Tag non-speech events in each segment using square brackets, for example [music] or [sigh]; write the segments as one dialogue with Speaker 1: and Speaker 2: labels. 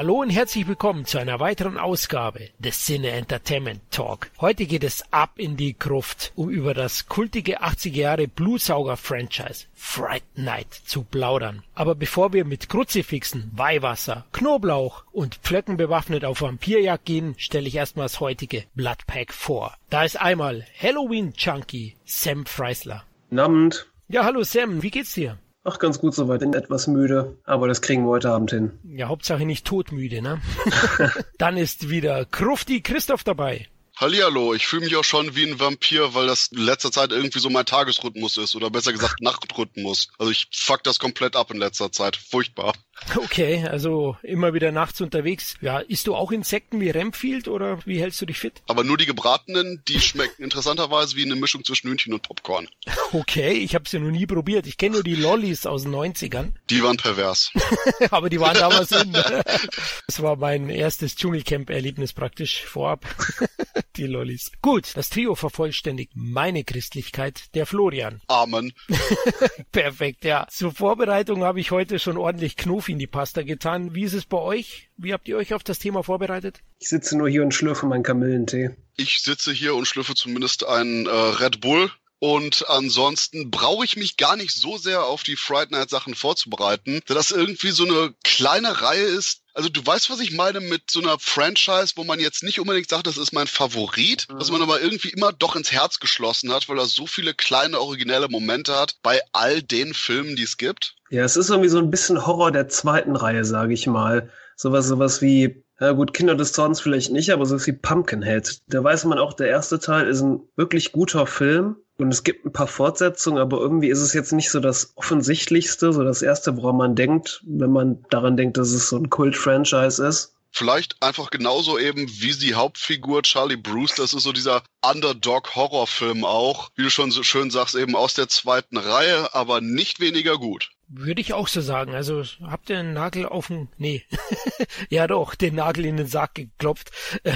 Speaker 1: Hallo und herzlich willkommen zu einer weiteren Ausgabe des Cine Entertainment Talk. Heute geht es ab in die Gruft, um über das kultige 80er Jahre Blutsauger-Franchise Fright Night zu plaudern. Aber bevor wir mit Kruzifixen, Weihwasser, Knoblauch und Pflöcken bewaffnet auf Vampirjagd gehen, stelle ich erstmal das heutige Bloodpack vor. Da ist einmal Halloween Chunky Sam Freisler.
Speaker 2: Namend.
Speaker 1: Ja, hallo Sam, wie geht's dir?
Speaker 2: Ach, ganz gut soweit. Bin etwas müde, aber das kriegen wir heute Abend hin.
Speaker 1: Ja, Hauptsache nicht todmüde, ne? [laughs] Dann ist wieder Krufti Christoph dabei.
Speaker 3: Hallihallo, ich fühle mich auch schon wie ein Vampir, weil das in letzter Zeit irgendwie so mein Tagesrhythmus ist oder besser gesagt Nachtrhythmus. Also ich fuck das komplett ab in letzter Zeit. Furchtbar.
Speaker 1: Okay, also immer wieder nachts unterwegs. Ja, isst du auch Insekten wie Remfield oder wie hältst du dich fit?
Speaker 3: Aber nur die gebratenen, die schmecken interessanterweise wie eine Mischung zwischen Hühnchen und Popcorn. [laughs]
Speaker 1: Okay, ich habe sie ja noch nie probiert. Ich kenne nur die Lollis aus den 90ern.
Speaker 3: Die waren pervers. [laughs]
Speaker 1: Aber die waren damals [laughs] in. Das war mein erstes Dschungelcamp-Erlebnis praktisch vorab. die Lollis. Gut, das Trio vervollständigt meine Christlichkeit, der Florian.
Speaker 3: Amen.
Speaker 1: Perfekt, ja. Zur Vorbereitung habe ich heute schon ordentlich Knofi in die Pasta getan. Wie ist es bei euch? Wie habt ihr euch auf das Thema vorbereitet?
Speaker 2: Ich sitze nur hier und schlürfe meinen Kamillentee.
Speaker 3: Ich sitze hier und schlürfe zumindest einen äh, Red Bull. Und ansonsten brauche ich mich gar nicht so sehr auf die Fright Night Sachen vorzubereiten, da das irgendwie so eine kleine Reihe ist. Also du weißt, was ich meine mit so einer Franchise, wo man jetzt nicht unbedingt sagt, das ist mein Favorit, mhm. was man aber irgendwie immer doch ins Herz geschlossen hat, weil er so viele kleine originelle Momente hat bei all den Filmen, die es gibt.
Speaker 2: Ja, es ist irgendwie so ein bisschen Horror der zweiten Reihe, sage ich mal. Sowas, sowas wie ja gut, Kinder des Zorns vielleicht nicht, aber so wie Pumpkinhead. Da weiß man auch, der erste Teil ist ein wirklich guter Film. Und es gibt ein paar Fortsetzungen, aber irgendwie ist es jetzt nicht so das Offensichtlichste, so das Erste, woran man denkt, wenn man daran denkt, dass es so ein Kult-Franchise ist.
Speaker 3: Vielleicht einfach genauso eben wie die Hauptfigur Charlie Bruce, das ist so dieser Underdog-Horrorfilm auch, wie du schon so schön sagst, eben aus der zweiten Reihe, aber nicht weniger gut.
Speaker 1: Würde ich auch so sagen. Also habt ihr einen Nagel auf den, nee, [laughs] ja doch, den Nagel in den Sarg geklopft. [laughs]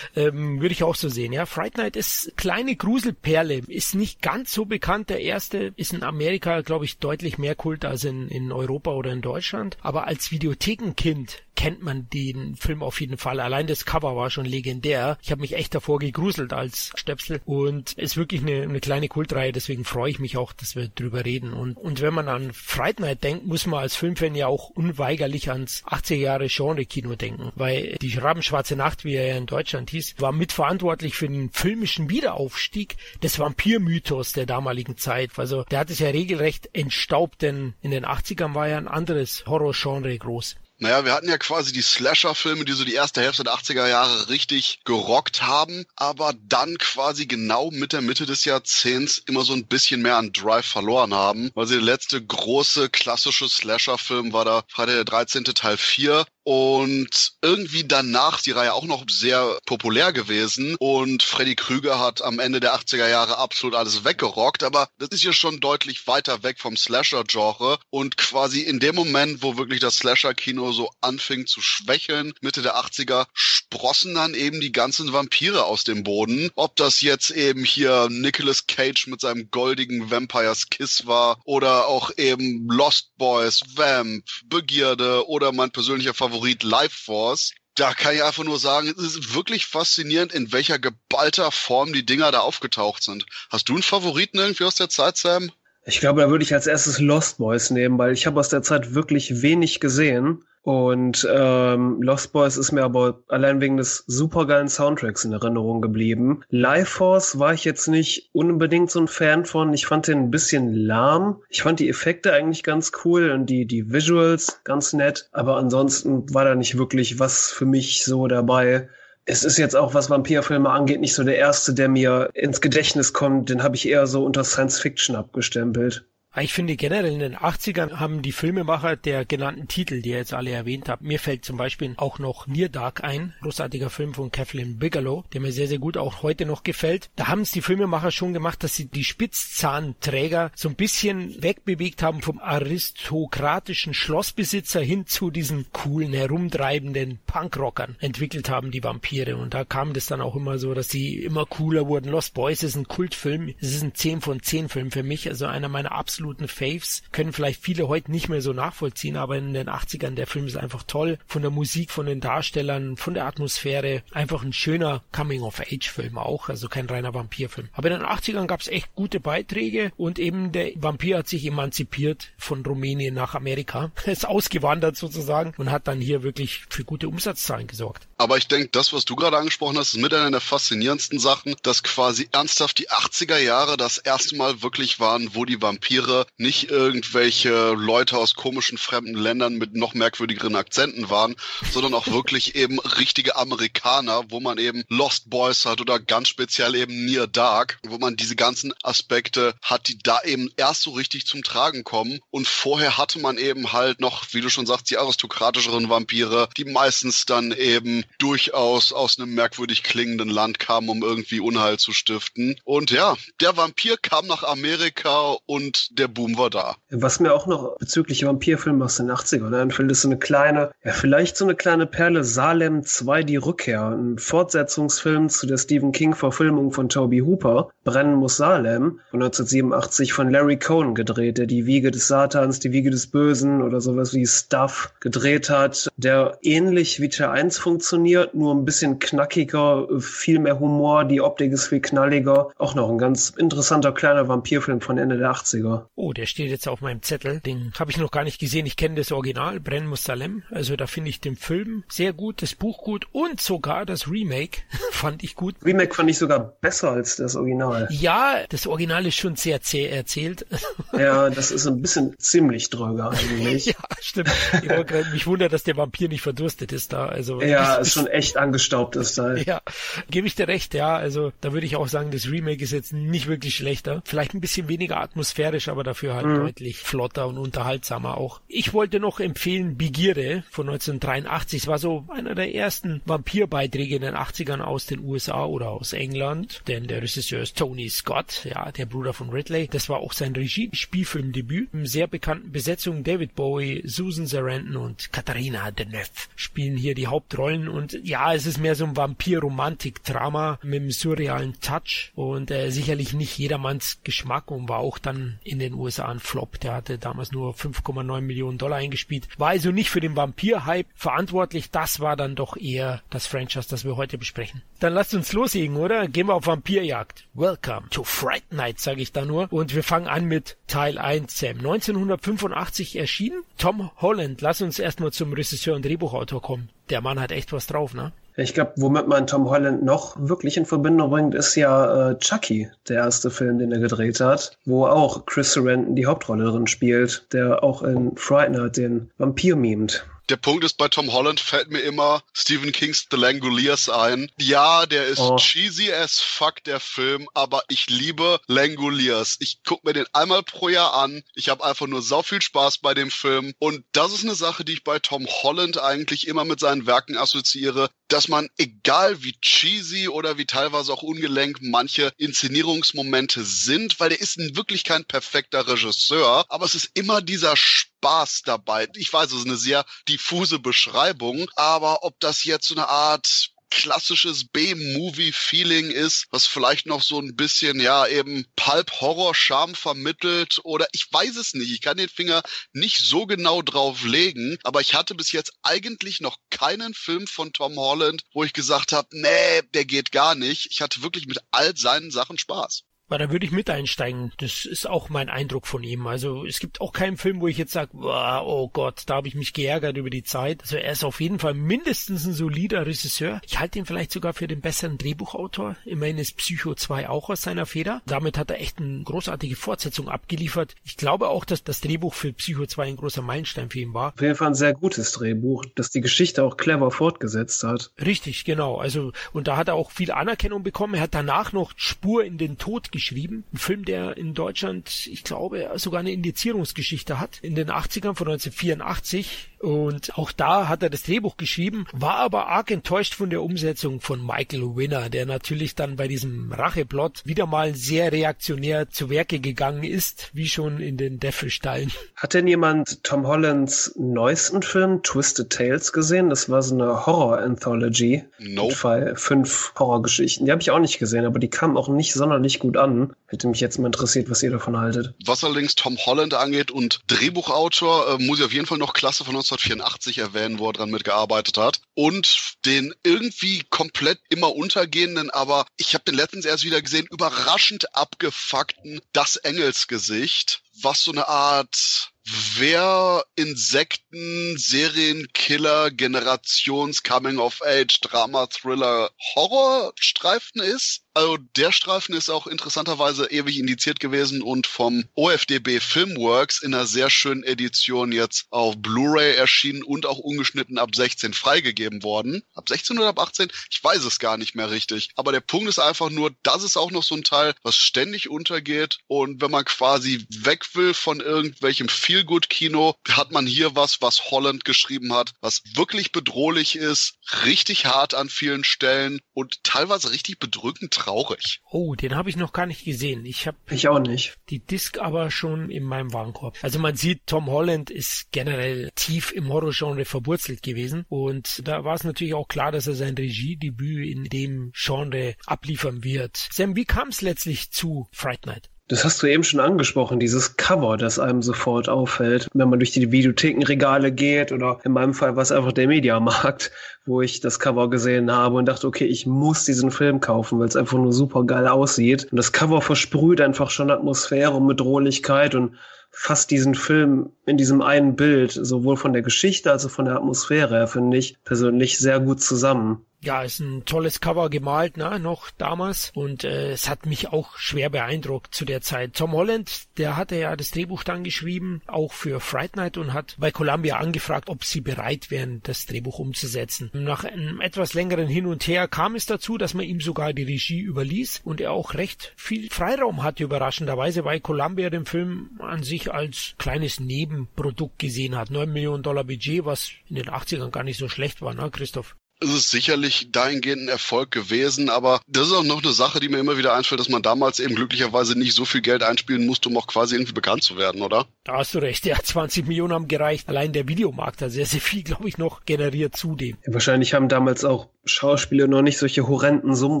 Speaker 1: Ähm, würde ich auch so sehen. Ja, Fright Night ist kleine Gruselperle, ist nicht ganz so bekannt. Der erste ist in Amerika, glaube ich, deutlich mehr Kult als in, in Europa oder in Deutschland. Aber als Videothekenkind kennt man den Film auf jeden Fall. Allein das Cover war schon legendär. Ich habe mich echt davor gegruselt als Stöpsel und ist wirklich eine, eine kleine Kultreihe. Deswegen freue ich mich auch, dass wir drüber reden. Und, und wenn man an Fright Night denkt, muss man als Filmfan ja auch unweigerlich ans 80er Jahre Genre-Kino denken, weil die Rabenschwarze Nacht, wie er ja in Deutschland hieß, war mitverantwortlich für den filmischen Wiederaufstieg des Vampirmythos der damaligen Zeit. Also der hat es ja regelrecht entstaubt, denn in den 80ern war ja ein anderes Horror-Genre groß.
Speaker 3: Naja, wir hatten ja quasi die Slasher-Filme, die so die erste Hälfte der 80er Jahre richtig gerockt haben, aber dann quasi genau mit der Mitte des Jahrzehnts immer so ein bisschen mehr an Drive verloren haben, weil sie der letzte große klassische Slasher-Film war da Freitag der 13. Teil 4 und irgendwie danach die Reihe auch noch sehr populär gewesen. Und Freddy Krüger hat am Ende der 80er Jahre absolut alles weggerockt, aber das ist ja schon deutlich weiter weg vom Slasher-Genre. Und quasi in dem Moment, wo wirklich das Slasher-Kino so anfing zu schwächeln, Mitte der 80er, sprossen dann eben die ganzen Vampire aus dem Boden. Ob das jetzt eben hier Nicolas Cage mit seinem goldigen Vampire's Kiss war oder auch eben Lost Boys, Vamp, Begierde oder mein persönlicher Favorit Favorit Life Force. Da kann ich einfach nur sagen, es ist wirklich faszinierend, in welcher geballter Form die Dinger da aufgetaucht sind. Hast du einen Favoriten irgendwie aus der Zeit, Sam?
Speaker 2: Ich glaube, da würde ich als erstes Lost Boys nehmen, weil ich habe aus der Zeit wirklich wenig gesehen. Und ähm, Lost Boys ist mir aber allein wegen des supergeilen Soundtracks in Erinnerung geblieben. Life Force war ich jetzt nicht unbedingt so ein Fan von. Ich fand den ein bisschen lahm. Ich fand die Effekte eigentlich ganz cool und die, die Visuals ganz nett. Aber ansonsten war da nicht wirklich was für mich so dabei. Es ist jetzt auch, was Vampirfilme angeht, nicht so der erste, der mir ins Gedächtnis kommt. Den habe ich eher so unter Science Fiction abgestempelt.
Speaker 1: Ich finde generell in den 80ern haben die Filmemacher der genannten Titel, die ihr jetzt alle erwähnt habt, mir fällt zum Beispiel auch noch Near Dark ein, großartiger Film von Kathleen Bigelow, der mir sehr, sehr gut auch heute noch gefällt. Da haben es die Filmemacher schon gemacht, dass sie die Spitzzahnträger so ein bisschen wegbewegt haben vom aristokratischen Schlossbesitzer hin zu diesen coolen, herumtreibenden Punkrockern entwickelt haben, die Vampire. Und da kam das dann auch immer so, dass sie immer cooler wurden. Lost Boys ist ein Kultfilm, es ist ein 10 von 10 Film für mich, also einer meiner absoluten absoluten Faves. Können vielleicht viele heute nicht mehr so nachvollziehen, aber in den 80ern der Film ist einfach toll. Von der Musik, von den Darstellern, von der Atmosphäre. Einfach ein schöner Coming-of-Age-Film auch, also kein reiner Vampirfilm. Aber in den 80ern gab es echt gute Beiträge und eben der Vampir hat sich emanzipiert von Rumänien nach Amerika. [laughs] ist ausgewandert sozusagen und hat dann hier wirklich für gute Umsatzzahlen gesorgt.
Speaker 3: Aber ich denke, das, was du gerade angesprochen hast, ist mit einer der faszinierendsten Sachen, dass quasi ernsthaft die 80er Jahre das erste Mal wirklich waren, wo die Vampire nicht irgendwelche Leute aus komischen fremden Ländern mit noch merkwürdigeren Akzenten waren, sondern auch wirklich [laughs] eben richtige Amerikaner, wo man eben Lost Boys hat oder ganz speziell eben Near Dark, wo man diese ganzen Aspekte hat, die da eben erst so richtig zum Tragen kommen. Und vorher hatte man eben halt noch, wie du schon sagst, die aristokratischeren Vampire, die meistens dann eben durchaus aus einem merkwürdig klingenden Land kamen, um irgendwie Unheil zu stiften. Und ja, der Vampir kam nach Amerika und der Boom war da.
Speaker 2: Was mir auch noch bezüglich Vampirfilme aus den 80ern einfällt, ist so eine kleine, ja, vielleicht so eine kleine Perle Salem 2, die Rückkehr. Ein Fortsetzungsfilm zu der Stephen King-Verfilmung von Toby Hooper. Brennen muss Salem von 1987 von Larry Cohn gedreht, der die Wiege des Satans, die Wiege des Bösen oder sowas wie Stuff gedreht hat, der ähnlich wie Teil 1 funktioniert, nur ein bisschen knackiger, viel mehr Humor, die Optik ist viel knalliger. Auch noch ein ganz interessanter kleiner Vampirfilm von Ende der 80er.
Speaker 1: Oh, der steht jetzt auf meinem Zettel. Den habe ich noch gar nicht gesehen. Ich kenne das Original, Brennen muss Salem. Also da finde ich den Film sehr gut, das Buch gut und sogar das Remake [laughs] fand ich gut.
Speaker 2: Remake fand ich sogar besser als das Original.
Speaker 1: Ja, das Original ist schon sehr zäh erzählt. [laughs]
Speaker 2: Ja, das ist ein bisschen ziemlich dröger eigentlich. [laughs]
Speaker 1: ja, stimmt. Ich mich wundert, dass der Vampir nicht verdurstet ist da. Also
Speaker 2: ja, ist schon echt angestaubt ist da.
Speaker 1: Ja, gebe ich dir recht. Ja, also da würde ich auch sagen, das Remake ist jetzt nicht wirklich schlechter. Vielleicht ein bisschen weniger atmosphärisch, aber dafür halt mhm. deutlich flotter und unterhaltsamer auch. Ich wollte noch empfehlen Begierde von 1983. Es war so einer der ersten Vampirbeiträge in den 80ern aus den USA oder aus England, denn der Regisseur ist Tony Scott, ja, der Bruder von Ridley. Das war auch sein Regie-Spielfilmdebüt. Im sehr bekannten Besetzung David Bowie, Susan Sarandon und Katharina Deneuve spielen hier die Hauptrollen und ja, es ist mehr so ein Vampir-Romantik-Drama mit einem surrealen Touch und äh, sicherlich nicht jedermanns Geschmack und war auch dann in den USA ein Flop. Der hatte damals nur 5,9 Millionen Dollar eingespielt. War also nicht für den Vampir-Hype verantwortlich. Das war dann doch eher das Franchise, das wir heute besprechen. Dann lasst uns loslegen, oder? Gehen wir auf Vampirjagd. Welcome to Fright Night, sage ich da nur. Und wir fangen an mit Teil 1, Sam. 1985 erschienen. Tom Holland. Lass uns erstmal zum Regisseur und Drehbuchautor kommen. Der Mann hat echt was drauf, ne?
Speaker 2: Ich glaube, womit man Tom Holland noch wirklich in Verbindung bringt, ist ja äh, Chucky, der erste Film, den er gedreht hat, wo auch Chris Sarandon die Hauptrolle drin spielt, der auch in Fright Night den Vampir mimt.
Speaker 3: Der Punkt ist, bei Tom Holland fällt mir immer Stephen Kings The Langoliers ein. Ja, der ist oh. cheesy as fuck, der Film, aber ich liebe Langoliers. Ich gucke mir den einmal pro Jahr an. Ich habe einfach nur sau viel Spaß bei dem Film. Und das ist eine Sache, die ich bei Tom Holland eigentlich immer mit seinen Werken assoziiere, dass man, egal wie cheesy oder wie teilweise auch ungelenk manche Inszenierungsmomente sind, weil der ist wirklich kein perfekter Regisseur, aber es ist immer dieser Spaß dabei. Ich weiß, es ist eine sehr diffuse Beschreibung, aber ob das jetzt so eine Art klassisches B-Movie-Feeling ist, was vielleicht noch so ein bisschen, ja, eben Pulp-Horror-Charme vermittelt oder ich weiß es nicht. Ich kann den Finger nicht so genau drauf legen, aber ich hatte bis jetzt eigentlich noch keinen Film von Tom Holland, wo ich gesagt habe, nee, der geht gar nicht. Ich hatte wirklich mit all seinen Sachen Spaß.
Speaker 1: Weil da würde ich mit einsteigen. Das ist auch mein Eindruck von ihm. Also es gibt auch keinen Film, wo ich jetzt sage, oh Gott, da habe ich mich geärgert über die Zeit. Also er ist auf jeden Fall mindestens ein solider Regisseur. Ich halte ihn vielleicht sogar für den besseren Drehbuchautor. Immerhin ist Psycho 2 auch aus seiner Feder. Damit hat er echt eine großartige Fortsetzung abgeliefert. Ich glaube auch, dass das Drehbuch für Psycho 2 ein großer Meilenstein für ihn war.
Speaker 2: Auf jeden Fall ein sehr gutes Drehbuch, das die Geschichte auch clever fortgesetzt hat.
Speaker 1: Richtig, genau. Also und da hat er auch viel Anerkennung bekommen. Er hat danach noch Spur in den Tod geschrieben geschrieben. Ein Film, der in Deutschland, ich glaube, sogar eine Indizierungsgeschichte hat. In den 80ern von 1984 und auch da hat er das Drehbuch geschrieben, war aber arg enttäuscht von der Umsetzung von Michael Winner, der natürlich dann bei diesem Racheplot wieder mal sehr reaktionär zu Werke gegangen ist, wie schon in den Deathwish-Teilen.
Speaker 2: Hat denn jemand Tom Hollands neuesten Film Twisted Tales gesehen? Das war so eine Horror-Anthology.
Speaker 3: Nope.
Speaker 2: Mit fünf Horrorgeschichten. Die habe ich auch nicht gesehen, aber die kamen auch nicht sonderlich gut an. Hätte mich jetzt mal interessiert, was ihr davon haltet.
Speaker 3: Was allerdings Tom Holland angeht und Drehbuchautor, äh, muss ich auf jeden Fall noch Klasse von 1984 erwähnen, wo er dran mitgearbeitet hat. Und den irgendwie komplett immer untergehenden, aber ich habe den letztens erst wieder gesehen, überraschend abgefuckten Das Engelsgesicht, was so eine Art wer Insekten, Serienkiller, Generations, Coming of Age, Drama, Thriller, Horrorstreifen ist. Also der Streifen ist auch interessanterweise ewig indiziert gewesen und vom OFDB Filmworks in einer sehr schönen Edition jetzt auf Blu-ray erschienen und auch ungeschnitten ab 16 freigegeben worden. Ab 16 oder ab 18? Ich weiß es gar nicht mehr richtig. Aber der Punkt ist einfach nur, das ist auch noch so ein Teil, was ständig untergeht und wenn man quasi weg will von irgendwelchem Feel-Good-Kino, hat man hier was, was Holland geschrieben hat, was wirklich bedrohlich ist, richtig hart an vielen Stellen und teilweise richtig bedrückend traurig.
Speaker 1: Oh, den habe ich noch gar nicht gesehen. Ich habe
Speaker 2: ich auch nicht.
Speaker 1: Die Disc aber schon in meinem Warenkorb. Also man sieht, Tom Holland ist generell tief im Horrorgenre verwurzelt gewesen und da war es natürlich auch klar, dass er sein Regiedebüt in dem Genre abliefern wird. Sam, wie kam es letztlich zu Fright Night?
Speaker 2: Das hast du eben schon angesprochen, dieses Cover, das einem sofort auffällt, wenn man durch die Videothekenregale geht oder in meinem Fall war es einfach der Mediamarkt, wo ich das Cover gesehen habe und dachte, okay, ich muss diesen Film kaufen, weil es einfach nur super geil aussieht. Und das Cover versprüht einfach schon Atmosphäre und Bedrohlichkeit und fasst diesen Film in diesem einen Bild, sowohl von der Geschichte als auch von der Atmosphäre her, finde ich persönlich sehr gut zusammen
Speaker 1: ja, ist ein tolles Cover gemalt, ne, noch damals. Und äh, es hat mich auch schwer beeindruckt zu der Zeit. Tom Holland, der hatte ja das Drehbuch dann geschrieben, auch für Fright Night und hat bei Columbia angefragt, ob sie bereit wären, das Drehbuch umzusetzen. Nach einem etwas längeren Hin und Her kam es dazu, dass man ihm sogar die Regie überließ und er auch recht viel Freiraum hatte, überraschenderweise, weil Columbia den Film an sich als kleines Nebenprodukt gesehen hat. 9 Millionen Dollar Budget, was in den 80ern gar nicht so schlecht war, ne, Christoph?
Speaker 3: Ist es sicherlich dahingehend ein Erfolg gewesen, aber das ist auch noch eine Sache, die mir immer wieder einfällt, dass man damals eben glücklicherweise nicht so viel Geld einspielen musste, um auch quasi irgendwie bekannt zu werden, oder?
Speaker 1: Da hast du recht, ja, [laughs] 20 Millionen haben gereicht. Allein der Videomarkt hat sehr, sehr viel, glaube ich, noch generiert zudem.
Speaker 2: Wahrscheinlich haben damals auch Schauspieler noch nicht solche horrenden Summen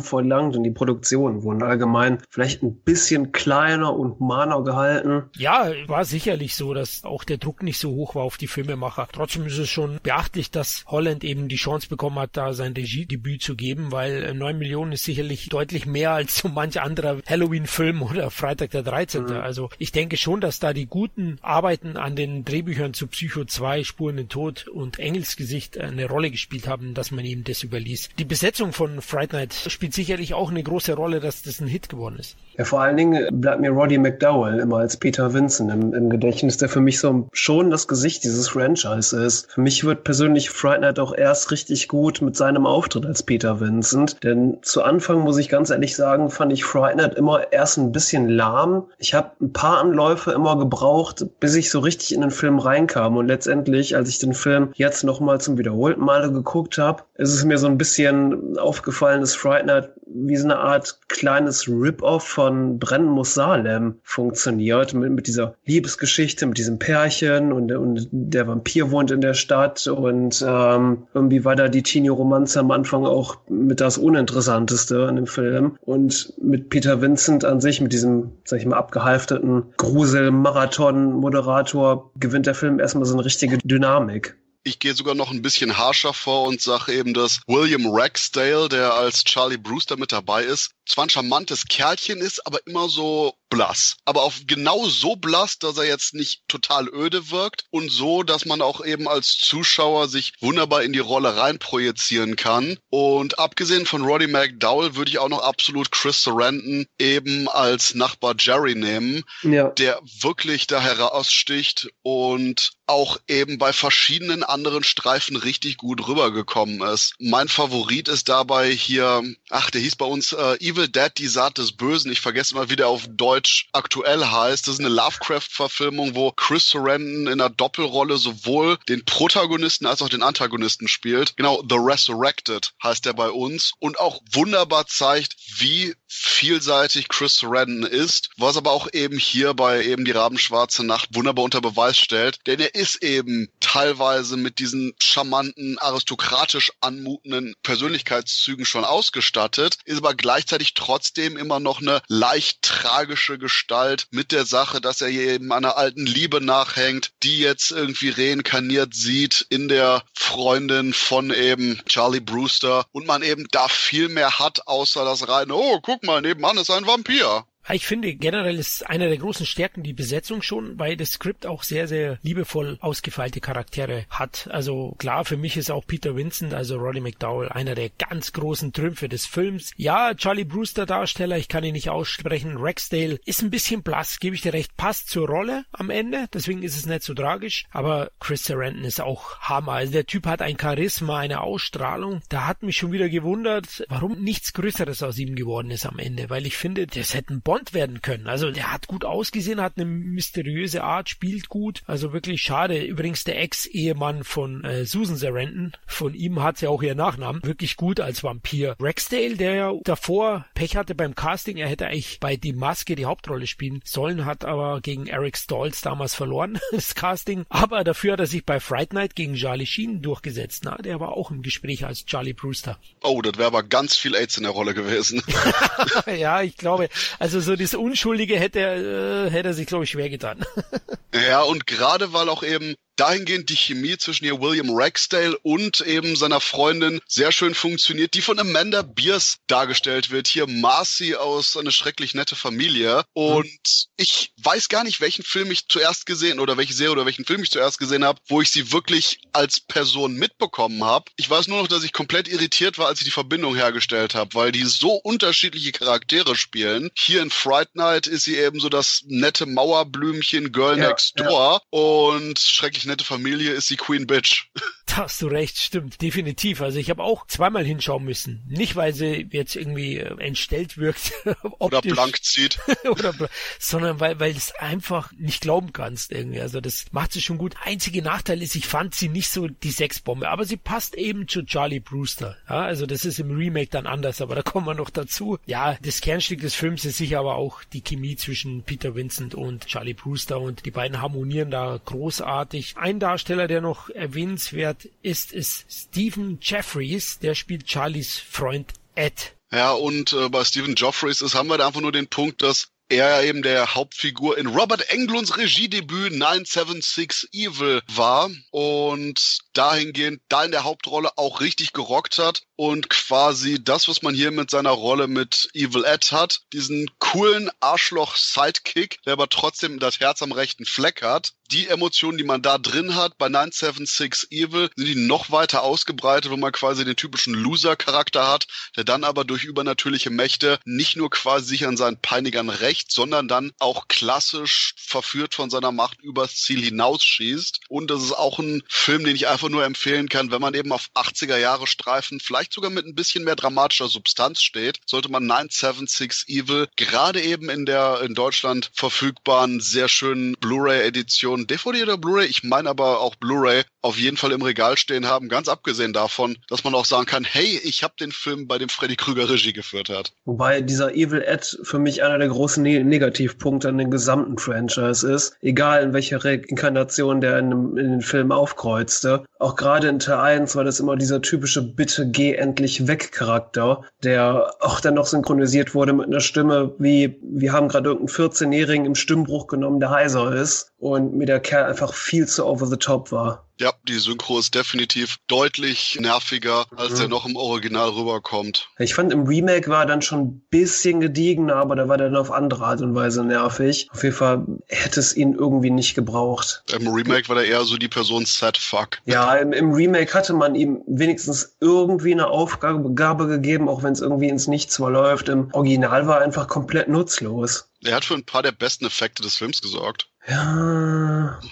Speaker 2: verlangt und die Produktionen wurden allgemein vielleicht ein bisschen kleiner und humaner gehalten.
Speaker 1: Ja, war sicherlich so, dass auch der Druck nicht so hoch war auf die Filmemacher. Trotzdem ist es schon beachtlich, dass Holland eben die Chance bekommen hat, da sein Regiedebüt zu geben, weil 9 äh, Millionen ist sicherlich deutlich mehr als so manch anderer Halloween-Film oder Freitag der 13. Mhm. Also ich denke schon, dass da die guten Arbeiten an den Drehbüchern zu Psycho 2, Spuren in Tod und Engelsgesicht eine Rolle gespielt haben, dass man ihm das überließ. Die Besetzung von Fright Night spielt sicherlich auch eine große Rolle, dass das ein Hit geworden ist.
Speaker 2: Ja, vor allen Dingen bleibt mir Roddy McDowell immer als Peter Vincent im, im Gedächtnis, der für mich so schon das Gesicht dieses Franchise ist. Für mich wird persönlich Fright Night auch erst richtig gut mit seinem Auftritt als Peter Vincent. Denn zu Anfang, muss ich ganz ehrlich sagen, fand ich Fright Night immer erst ein bisschen lahm. Ich habe ein paar Anläufe immer gebraucht, bis ich so richtig in den Film reinkam. Und letztendlich, als ich den Film jetzt nochmal zum wiederholten Male geguckt habe, ist es mir so ein bisschen aufgefallen, dass Fright Night wie so eine Art kleines Rip-Off von Brennen muss Salem funktioniert, mit, mit dieser Liebesgeschichte, mit diesem Pärchen und, und der Vampir wohnt in der Stadt und ähm, irgendwie war da die Teenie-Romanze am Anfang auch mit das Uninteressanteste an dem Film und mit Peter Vincent an sich, mit diesem, sag ich mal, abgehalfteten Grusel-Marathon-Moderator gewinnt der Film erstmal so eine richtige Dynamik.
Speaker 3: Ich gehe sogar noch ein bisschen harscher vor und sage eben, dass William Ragsdale, der als Charlie Brewster mit dabei ist, zwar ein charmantes Kerlchen ist, aber immer so blass. Aber auf genau so blass, dass er jetzt nicht total öde wirkt und so, dass man auch eben als Zuschauer sich wunderbar in die Rolle reinprojizieren kann. Und abgesehen von Roddy McDowell würde ich auch noch absolut Chris Sarandon eben als Nachbar Jerry nehmen, ja. der wirklich da heraussticht und auch eben bei verschiedenen anderen Streifen richtig gut rübergekommen ist. Mein Favorit ist dabei hier, ach, der hieß bei uns äh, Evil Dead, die Saat des Bösen. Ich vergesse mal, wie der auf Deutsch aktuell heißt. Das ist eine Lovecraft-Verfilmung, wo Chris Sarandon in einer Doppelrolle sowohl den Protagonisten als auch den Antagonisten spielt. Genau, The Resurrected heißt der bei uns und auch wunderbar zeigt, wie vielseitig Chris Sarandon ist, was aber auch eben hier bei eben die Rabenschwarze Nacht wunderbar unter Beweis stellt, denn er ist eben teilweise mit diesen charmanten, aristokratisch anmutenden Persönlichkeitszügen schon ausgestattet, ist aber gleichzeitig trotzdem immer noch eine leicht tragische Gestalt mit der Sache, dass er hier eben einer alten Liebe nachhängt, die jetzt irgendwie reinkarniert sieht in der Freundin von eben Charlie Brewster und man eben da viel mehr hat, außer das reine, oh, guck mal, nebenan ist ein Vampir.
Speaker 1: Ich finde generell ist einer der großen Stärken die Besetzung schon, weil das Skript auch sehr, sehr liebevoll ausgefeilte Charaktere hat. Also klar, für mich ist auch Peter Vincent, also Roddy McDowell, einer der ganz großen Trümpfe des Films. Ja, Charlie Brewster Darsteller, ich kann ihn nicht aussprechen. Rexdale ist ein bisschen blass, gebe ich dir recht, passt zur Rolle am Ende, deswegen ist es nicht so tragisch. Aber Chris Sarandon ist auch Hammer. Also der Typ hat ein Charisma, eine Ausstrahlung. Da hat mich schon wieder gewundert, warum nichts Größeres aus ihm geworden ist am Ende, weil ich finde, das hätten Bond werden können. Also der hat gut ausgesehen, hat eine mysteriöse Art, spielt gut. Also wirklich schade. Übrigens der Ex-Ehemann von äh, Susan Sarandon, von ihm hat ja auch ihr Nachnamen, wirklich gut als Vampir. Rexdale, der ja davor Pech hatte beim Casting, er hätte eigentlich bei Die Maske die Hauptrolle spielen sollen, hat aber gegen Eric Stoltz damals verloren, [laughs] das Casting. Aber dafür hat er sich bei Fright Night gegen Charlie Sheen durchgesetzt. Na, der war auch im Gespräch als Charlie Brewster.
Speaker 3: Oh, das wäre aber ganz viel AIDS in der Rolle gewesen. [laughs]
Speaker 1: ja, ich glaube, also so das Unschuldige hätte äh, hätte er sich, glaube ich, schwer getan. [laughs]
Speaker 3: ja, und gerade weil auch eben dahingehend die Chemie zwischen hier William Ragsdale und eben seiner Freundin sehr schön funktioniert, die von Amanda Bierce dargestellt wird. Hier Marcy aus Eine schrecklich nette Familie. Und ich weiß gar nicht, welchen Film ich zuerst gesehen oder welche Serie oder welchen Film ich zuerst gesehen habe, wo ich sie wirklich als Person mitbekommen habe. Ich weiß nur noch, dass ich komplett irritiert war, als ich die Verbindung hergestellt habe, weil die so unterschiedliche Charaktere spielen. Hier in Fright Night ist sie eben so das nette Mauerblümchen Girl ja, Next Door ja. und schrecklich nette Familie ist die Queen Bitch. [laughs]
Speaker 1: Da hast du recht, stimmt, definitiv. Also ich habe auch zweimal hinschauen müssen. Nicht, weil sie jetzt irgendwie äh, entstellt wirkt. [laughs]
Speaker 3: oder blank zieht. [laughs]
Speaker 1: oder, sondern weil, weil es einfach nicht glauben kannst irgendwie. Also das macht sie schon gut. Einzige Nachteil ist, ich fand sie nicht so die Sexbombe, aber sie passt eben zu Charlie Brewster. Ja, also das ist im Remake dann anders, aber da kommen wir noch dazu. Ja, das Kernstück des Films ist sicher aber auch die Chemie zwischen Peter Vincent und Charlie Brewster und die beiden harmonieren da großartig. Ein Darsteller, der noch erwähnenswert ist, ist Stephen Jeffries, der spielt Charlies Freund Ed.
Speaker 3: Ja, und äh, bei Stephen Jeffries haben wir da einfach nur den Punkt, dass er eben der Hauptfigur in Robert Englunds Regiedebüt 976 Evil war und dahingehend da in der Hauptrolle auch richtig gerockt hat und quasi das, was man hier mit seiner Rolle mit Evil Ed hat, diesen coolen Arschloch-Sidekick, der aber trotzdem das Herz am rechten Fleck hat. Die Emotionen, die man da drin hat bei 976 Evil, sind die noch weiter ausgebreitet, wo man quasi den typischen Loser-Charakter hat, der dann aber durch übernatürliche Mächte nicht nur quasi sich an seinen Peinigern rächt, sondern dann auch klassisch verführt von seiner Macht übers Ziel hinausschießt. Und das ist auch ein Film, den ich einfach nur empfehlen kann, wenn man eben auf 80er Jahre Streifen vielleicht sogar mit ein bisschen mehr dramatischer Substanz steht, sollte man 976 Evil gerade eben in der in Deutschland verfügbaren sehr schönen Blu-ray-Edition, DVD oder Blu-ray, ich meine aber auch Blu-ray, auf jeden Fall im Regal stehen haben, ganz abgesehen davon, dass man auch sagen kann, hey, ich habe den Film, bei dem Freddy Krüger Regie geführt hat.
Speaker 2: Wobei dieser Evil Ed für mich einer der großen ne Negativpunkte an dem gesamten Franchise ist, egal in welcher Reinkarnation der in, in den Film aufkreuzte. Auch gerade in Teil 1 war das immer dieser typische Bitte geh endlich weg Charakter, der auch dann noch synchronisiert wurde mit einer Stimme wie, wir haben gerade irgendeinen 14-Jährigen im Stimmbruch genommen, der heiser ist und mir der Kerl einfach viel zu over the top war.
Speaker 3: Ja, die Synchro ist definitiv deutlich nerviger, als mhm. der noch im Original rüberkommt.
Speaker 2: Ich fand im Remake war dann schon ein bisschen gediegener, aber da war der dann auf andere Art und Weise nervig. Auf jeden Fall hätte es ihn irgendwie nicht gebraucht.
Speaker 3: Im Remake war der eher so die Person Sad Fuck.
Speaker 2: Ja, im, im Remake hatte man ihm wenigstens irgendwie eine Aufgabe gegeben, auch wenn es irgendwie ins Nichts verläuft. Im Original war er einfach komplett nutzlos.
Speaker 3: Er hat für ein paar der besten Effekte des Films gesorgt.
Speaker 2: Ja. [laughs]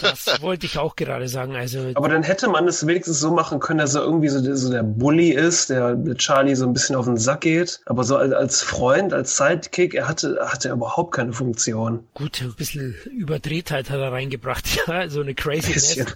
Speaker 1: Das wollte ich auch gerade sagen. Also
Speaker 2: Aber dann hätte man es wenigstens so machen können, dass er irgendwie so, so der Bully ist, der mit Charlie so ein bisschen auf den Sack geht. Aber so als, als Freund, als Sidekick, er hatte, hatte überhaupt keine Funktion.
Speaker 1: gut, ein bisschen Überdrehtheit hat er reingebracht, [laughs] ja, so eine crazy. [laughs]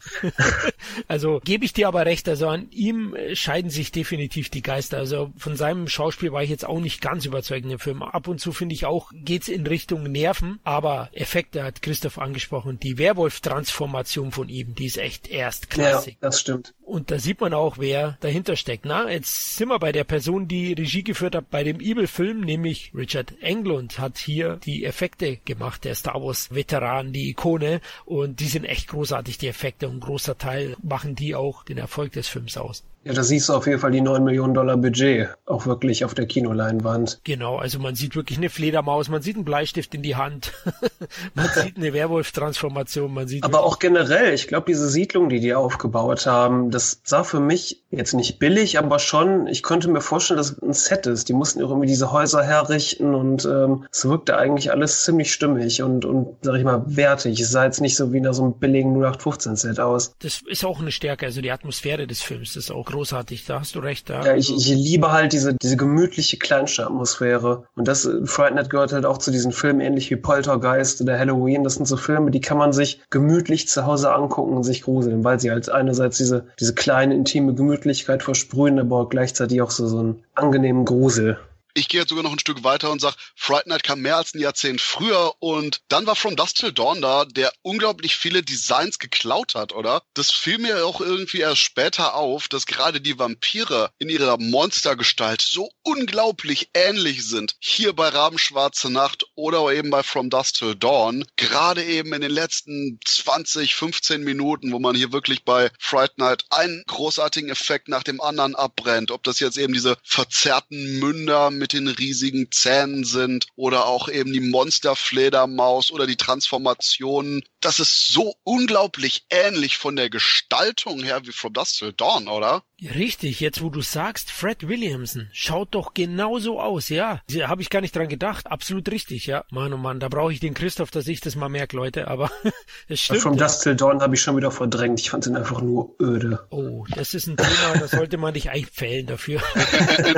Speaker 1: Also gebe ich dir aber recht, also an ihm scheiden sich definitiv die Geister. Also von seinem Schauspiel war ich jetzt auch nicht ganz überzeugt in dem Film. Ab und zu finde ich auch, geht's in Richtung Nerven, aber Effekte hat Christoph angesprochen. Die Werwolf-Transformation von ihm, die ist echt
Speaker 2: Ja,
Speaker 1: erstklassig.
Speaker 2: das stimmt.
Speaker 1: Und da sieht man auch, wer dahinter steckt. Na, jetzt sind wir bei der Person, die Regie geführt hat bei dem Evil-Film, nämlich Richard Englund hat hier die Effekte gemacht, der Star Wars-Veteran, die Ikone. Und die sind echt großartig, die Effekte. Und ein großer Teil machen die auch den Erfolg des Films aus.
Speaker 2: Ja, da siehst du auf jeden Fall die 9 Millionen Dollar Budget auch wirklich auf der Kinoleinwand.
Speaker 1: Genau, also man sieht wirklich eine Fledermaus, man sieht einen Bleistift in die Hand, [laughs] man sieht eine Werwolf-Transformation, man sieht
Speaker 2: Aber auch generell, ich glaube, diese Siedlung, die die aufgebaut haben, das sah für mich jetzt nicht billig, aber schon, ich könnte mir vorstellen, dass es ein Set ist. Die mussten irgendwie diese Häuser herrichten und ähm, es wirkte eigentlich alles ziemlich stimmig und, und sag ich mal, wertig. Es sah jetzt nicht so wie nach so einem billigen 0815-Set aus.
Speaker 1: das ist auch eine Stärke, also die Atmosphäre des Films ist auch großartig, da hast du recht. Da.
Speaker 2: Ja, ich, ich liebe halt diese, diese gemütliche Kleinstadtatmosphäre. Und das, äh, Fright Night gehört halt auch zu diesen Filmen, ähnlich wie Poltergeist oder Halloween. Das sind so Filme, die kann man sich gemütlich zu Hause angucken und sich gruseln, weil sie halt einerseits diese, diese kleine, intime Gemütlichkeit versprühen, aber gleichzeitig auch so, so einen angenehmen Grusel.
Speaker 3: Ich gehe jetzt sogar noch ein Stück weiter und sag, Fright Night kam mehr als ein Jahrzehnt früher und dann war From Dust Till Dawn da, der unglaublich viele Designs geklaut hat, oder? Das fiel mir auch irgendwie erst später auf, dass gerade die Vampire in ihrer Monstergestalt so unglaublich ähnlich sind. Hier bei Rabenschwarze Nacht oder eben bei From Dust Till Dawn. Gerade eben in den letzten 20, 15 Minuten, wo man hier wirklich bei Fright Night einen großartigen Effekt nach dem anderen abbrennt. Ob das jetzt eben diese verzerrten Münder mit den riesigen Zähnen sind oder auch eben die Monsterfledermaus oder die Transformationen. Das ist so unglaublich ähnlich von der Gestaltung her wie From Dusk Till Dawn, oder?
Speaker 1: Richtig, jetzt wo du sagst, Fred Williamson schaut doch genauso aus, ja. Habe ich gar nicht dran gedacht. Absolut richtig, ja. Mann, oh Mann, da brauche ich den Christoph, dass ich das mal merke, Leute. Aber [laughs] es stimmt.
Speaker 2: From
Speaker 1: ja.
Speaker 2: Dust Till Dawn habe ich schon wieder verdrängt. Ich fand den einfach nur öde.
Speaker 1: Oh, das ist ein Thema, da sollte man dich einfällen dafür. [laughs]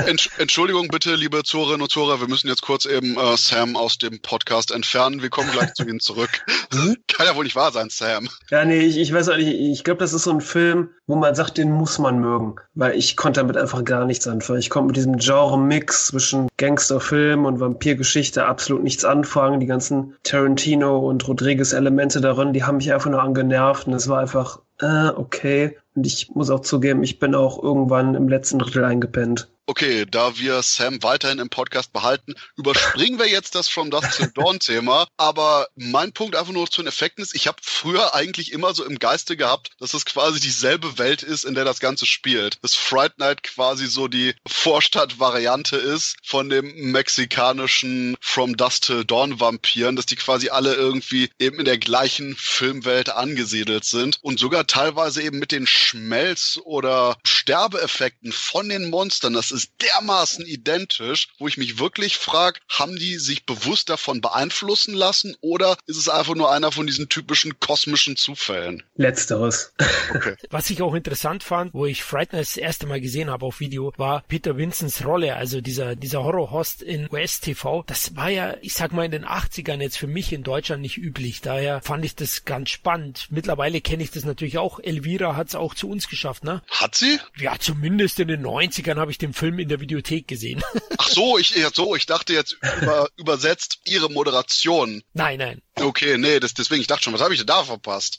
Speaker 3: Entsch- Entschuldigung bitte, liebe Zuhörerinnen und Zuhörer, wir müssen jetzt kurz eben äh, Sam aus dem Podcast entfernen. Wir kommen gleich zu Ihnen zurück. [laughs] Kann ja wohl nicht wahr sein, Sam.
Speaker 2: Ja, nee, ich, ich weiß auch nicht. Ich glaube, das ist so ein Film, wo man sagt, den muss man mögen. Weil ich konnte damit einfach gar nichts anfangen. Ich konnte mit diesem Genre-Mix zwischen Gangsterfilm und Vampirgeschichte absolut nichts anfangen. Die ganzen Tarantino und Rodriguez-Elemente darin, die haben mich einfach nur angenervt. Und es war einfach, äh, okay. Und ich muss auch zugeben, ich bin auch irgendwann im letzten Drittel eingepennt.
Speaker 3: Okay, da wir Sam weiterhin im Podcast behalten, überspringen wir jetzt das From Dusk Till Dawn Thema. Aber mein Punkt einfach nur zu den Effekten ist, ich habe früher eigentlich immer so im Geiste gehabt, dass es quasi dieselbe Welt ist, in der das Ganze spielt. Dass Fright Night quasi so die Vorstadt-Variante ist von dem mexikanischen From Dusk Till Dawn Vampiren, dass die quasi alle irgendwie eben in der gleichen Filmwelt angesiedelt sind und sogar teilweise eben mit den Schmelz- oder Sterbeeffekten von den Monstern. Das ist dermaßen identisch, wo ich mich wirklich frage, haben die sich bewusst davon beeinflussen lassen oder ist es einfach nur einer von diesen typischen kosmischen Zufällen?
Speaker 2: Letzteres.
Speaker 3: Okay. [laughs]
Speaker 1: Was ich auch interessant fand, wo ich Fright Night das erste Mal gesehen habe auf Video, war Peter Vincents Rolle, also dieser, dieser Horror-Host in US-TV. Das war ja, ich sag mal, in den 80ern jetzt für mich in Deutschland nicht üblich. Daher fand ich das ganz spannend. Mittlerweile kenne ich das natürlich auch. Elvira hat es auch zu uns geschafft, ne?
Speaker 3: Hat sie?
Speaker 1: Ja, zumindest in den 90ern habe ich den Film in der Videothek gesehen. [laughs]
Speaker 3: Ach so, ich, ja, so, ich dachte jetzt über, übersetzt ihre Moderation.
Speaker 1: nein, nein.
Speaker 3: Okay, nee, das, deswegen, ich dachte schon, was habe ich denn da verpasst?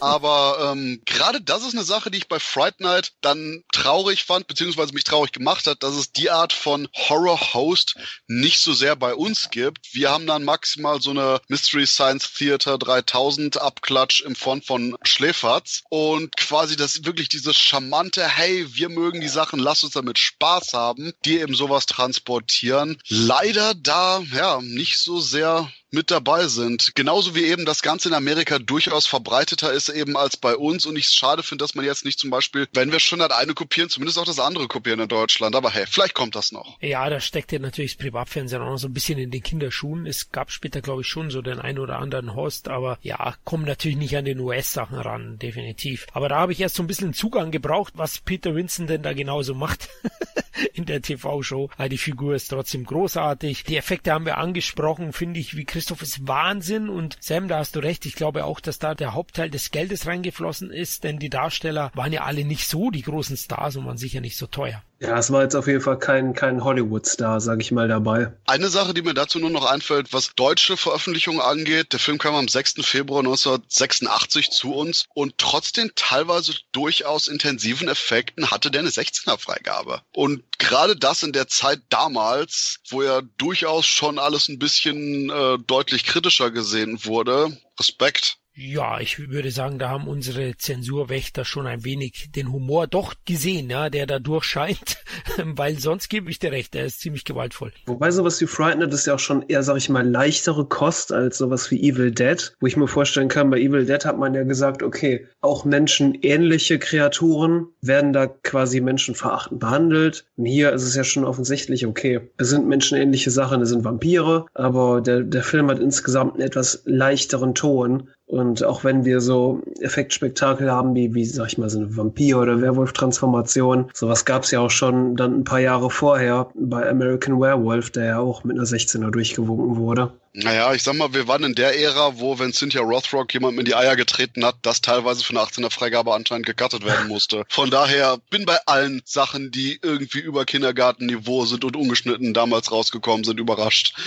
Speaker 3: Aber ähm, gerade das ist eine Sache, die ich bei Fright Night dann traurig fand, beziehungsweise mich traurig gemacht hat, dass es die Art von Horror-Host nicht so sehr bei uns gibt. Wir haben dann maximal so eine Mystery Science Theater 3000 Abklatsch im Fond von Schläferz und quasi das wirklich dieses charmante, hey, wir mögen die Sachen, lass uns damit Spaß haben, die eben sowas transportieren. Leider da, ja, nicht so sehr mit dabei sind. Genauso wie eben das Ganze in Amerika durchaus verbreiteter ist eben als bei uns und ich es schade finde, dass man jetzt nicht zum Beispiel, wenn wir schon das eine kopieren, zumindest auch das andere kopieren in Deutschland. Aber hey, vielleicht kommt das noch.
Speaker 1: Ja, da steckt ja natürlich das Privatfernsehen auch noch so ein bisschen in den Kinderschuhen. Es gab später, glaube ich, schon so den einen oder anderen Host, aber ja, kommen natürlich nicht an den US-Sachen ran, definitiv. Aber da habe ich erst so ein bisschen Zugang gebraucht, was Peter Vincent denn da genauso macht [laughs] in der TV-Show. Die Figur ist trotzdem großartig. Die Effekte haben wir angesprochen, finde ich, wie Christoph ist Wahnsinn und Sam, da hast du recht. Ich glaube auch, dass da der Hauptteil des Geldes reingeflossen ist, denn die Darsteller waren ja alle nicht so die großen Stars und waren sicher nicht so teuer.
Speaker 2: Ja, es war jetzt auf jeden Fall kein, kein Hollywood-Star, sag ich mal, dabei.
Speaker 3: Eine Sache, die mir dazu nur noch einfällt, was deutsche Veröffentlichungen angeht, der Film kam am 6. Februar 1986 zu uns und trotz den teilweise durchaus intensiven Effekten hatte der eine 16er-Freigabe. Und gerade das in der Zeit damals, wo ja durchaus schon alles ein bisschen äh, deutlich kritischer gesehen wurde, Respekt.
Speaker 1: Ja, ich würde sagen, da haben unsere Zensurwächter schon ein wenig den Humor doch gesehen, ja, der da durchscheint, [laughs] weil sonst gebe ich dir recht, er ist ziemlich gewaltvoll.
Speaker 2: Wobei sowas wie Frightened ist ja auch schon eher, sag ich mal, leichtere Kost als sowas wie Evil Dead, wo ich mir vorstellen kann, bei Evil Dead hat man ja gesagt, okay, auch menschenähnliche Kreaturen werden da quasi menschenverachtend behandelt. Und hier ist es ja schon offensichtlich, okay, es sind menschenähnliche Sachen, es sind Vampire, aber der, der Film hat insgesamt einen etwas leichteren Ton und auch wenn wir so Effektspektakel haben, wie, wie sag ich mal, so eine Vampir- oder Werwolf-Transformation, sowas gab's ja auch schon dann ein paar Jahre vorher bei American Werewolf, der ja auch mit einer 16er durchgewunken wurde.
Speaker 3: Naja, ich sag mal, wir waren in der Ära, wo, wenn Cynthia Rothrock jemandem in die Eier getreten hat, das teilweise für eine 18er Freigabe anscheinend gecuttet werden [laughs] musste. Von daher bin bei allen Sachen, die irgendwie über Kindergartenniveau sind und ungeschnitten damals rausgekommen sind, überrascht. [laughs]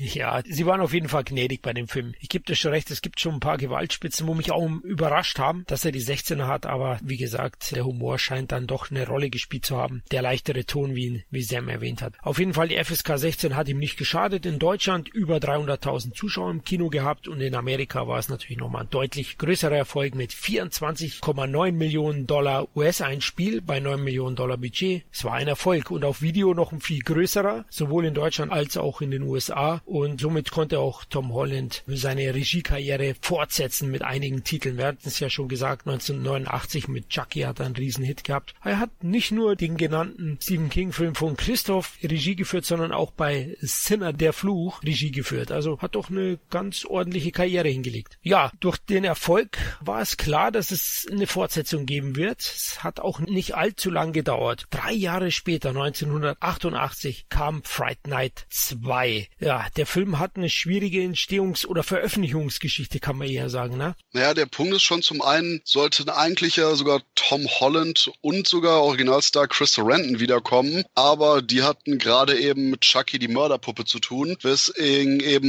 Speaker 1: Ja, sie waren auf jeden Fall gnädig bei dem Film. Ich gebe dir schon recht, es gibt schon ein paar Gewaltspitzen, wo mich auch überrascht haben, dass er die 16er hat, aber wie gesagt, der Humor scheint dann doch eine Rolle gespielt zu haben. Der leichtere Ton, wie wie Sam erwähnt hat. Auf jeden Fall, die FSK 16 hat ihm nicht geschadet. In Deutschland über 300.000 Zuschauer im Kino gehabt und in Amerika war es natürlich nochmal ein deutlich größerer Erfolg mit 24,9 Millionen Dollar US-Einspiel bei 9 Millionen Dollar Budget. Es war ein Erfolg und auf Video noch ein viel größerer, sowohl in Deutschland als auch in den USA und somit konnte auch Tom Holland seine Regiekarriere fortsetzen mit einigen Titeln. Wir hatten es ja schon gesagt, 1989 mit Chucky hat er einen Riesenhit gehabt. Er hat nicht nur den genannten Stephen King Film von Christoph Regie geführt, sondern auch bei Sinner der Fluch Regie geführt. Also hat doch eine ganz ordentliche Karriere hingelegt. Ja, durch den Erfolg war es klar, dass es eine Fortsetzung geben wird. Es hat auch nicht allzu lang gedauert. Drei Jahre später, 1988, kam Fright Night 2. Ja, der Film hat eine schwierige Entstehungs- oder Veröffentlichungsgeschichte, kann man eher sagen, ne?
Speaker 3: Naja, der Punkt ist schon zum einen, sollten eigentlich ja sogar Tom Holland und sogar Originalstar Chris Sarandon wiederkommen, aber die hatten gerade eben mit Chucky die Mörderpuppe zu tun, weswegen eben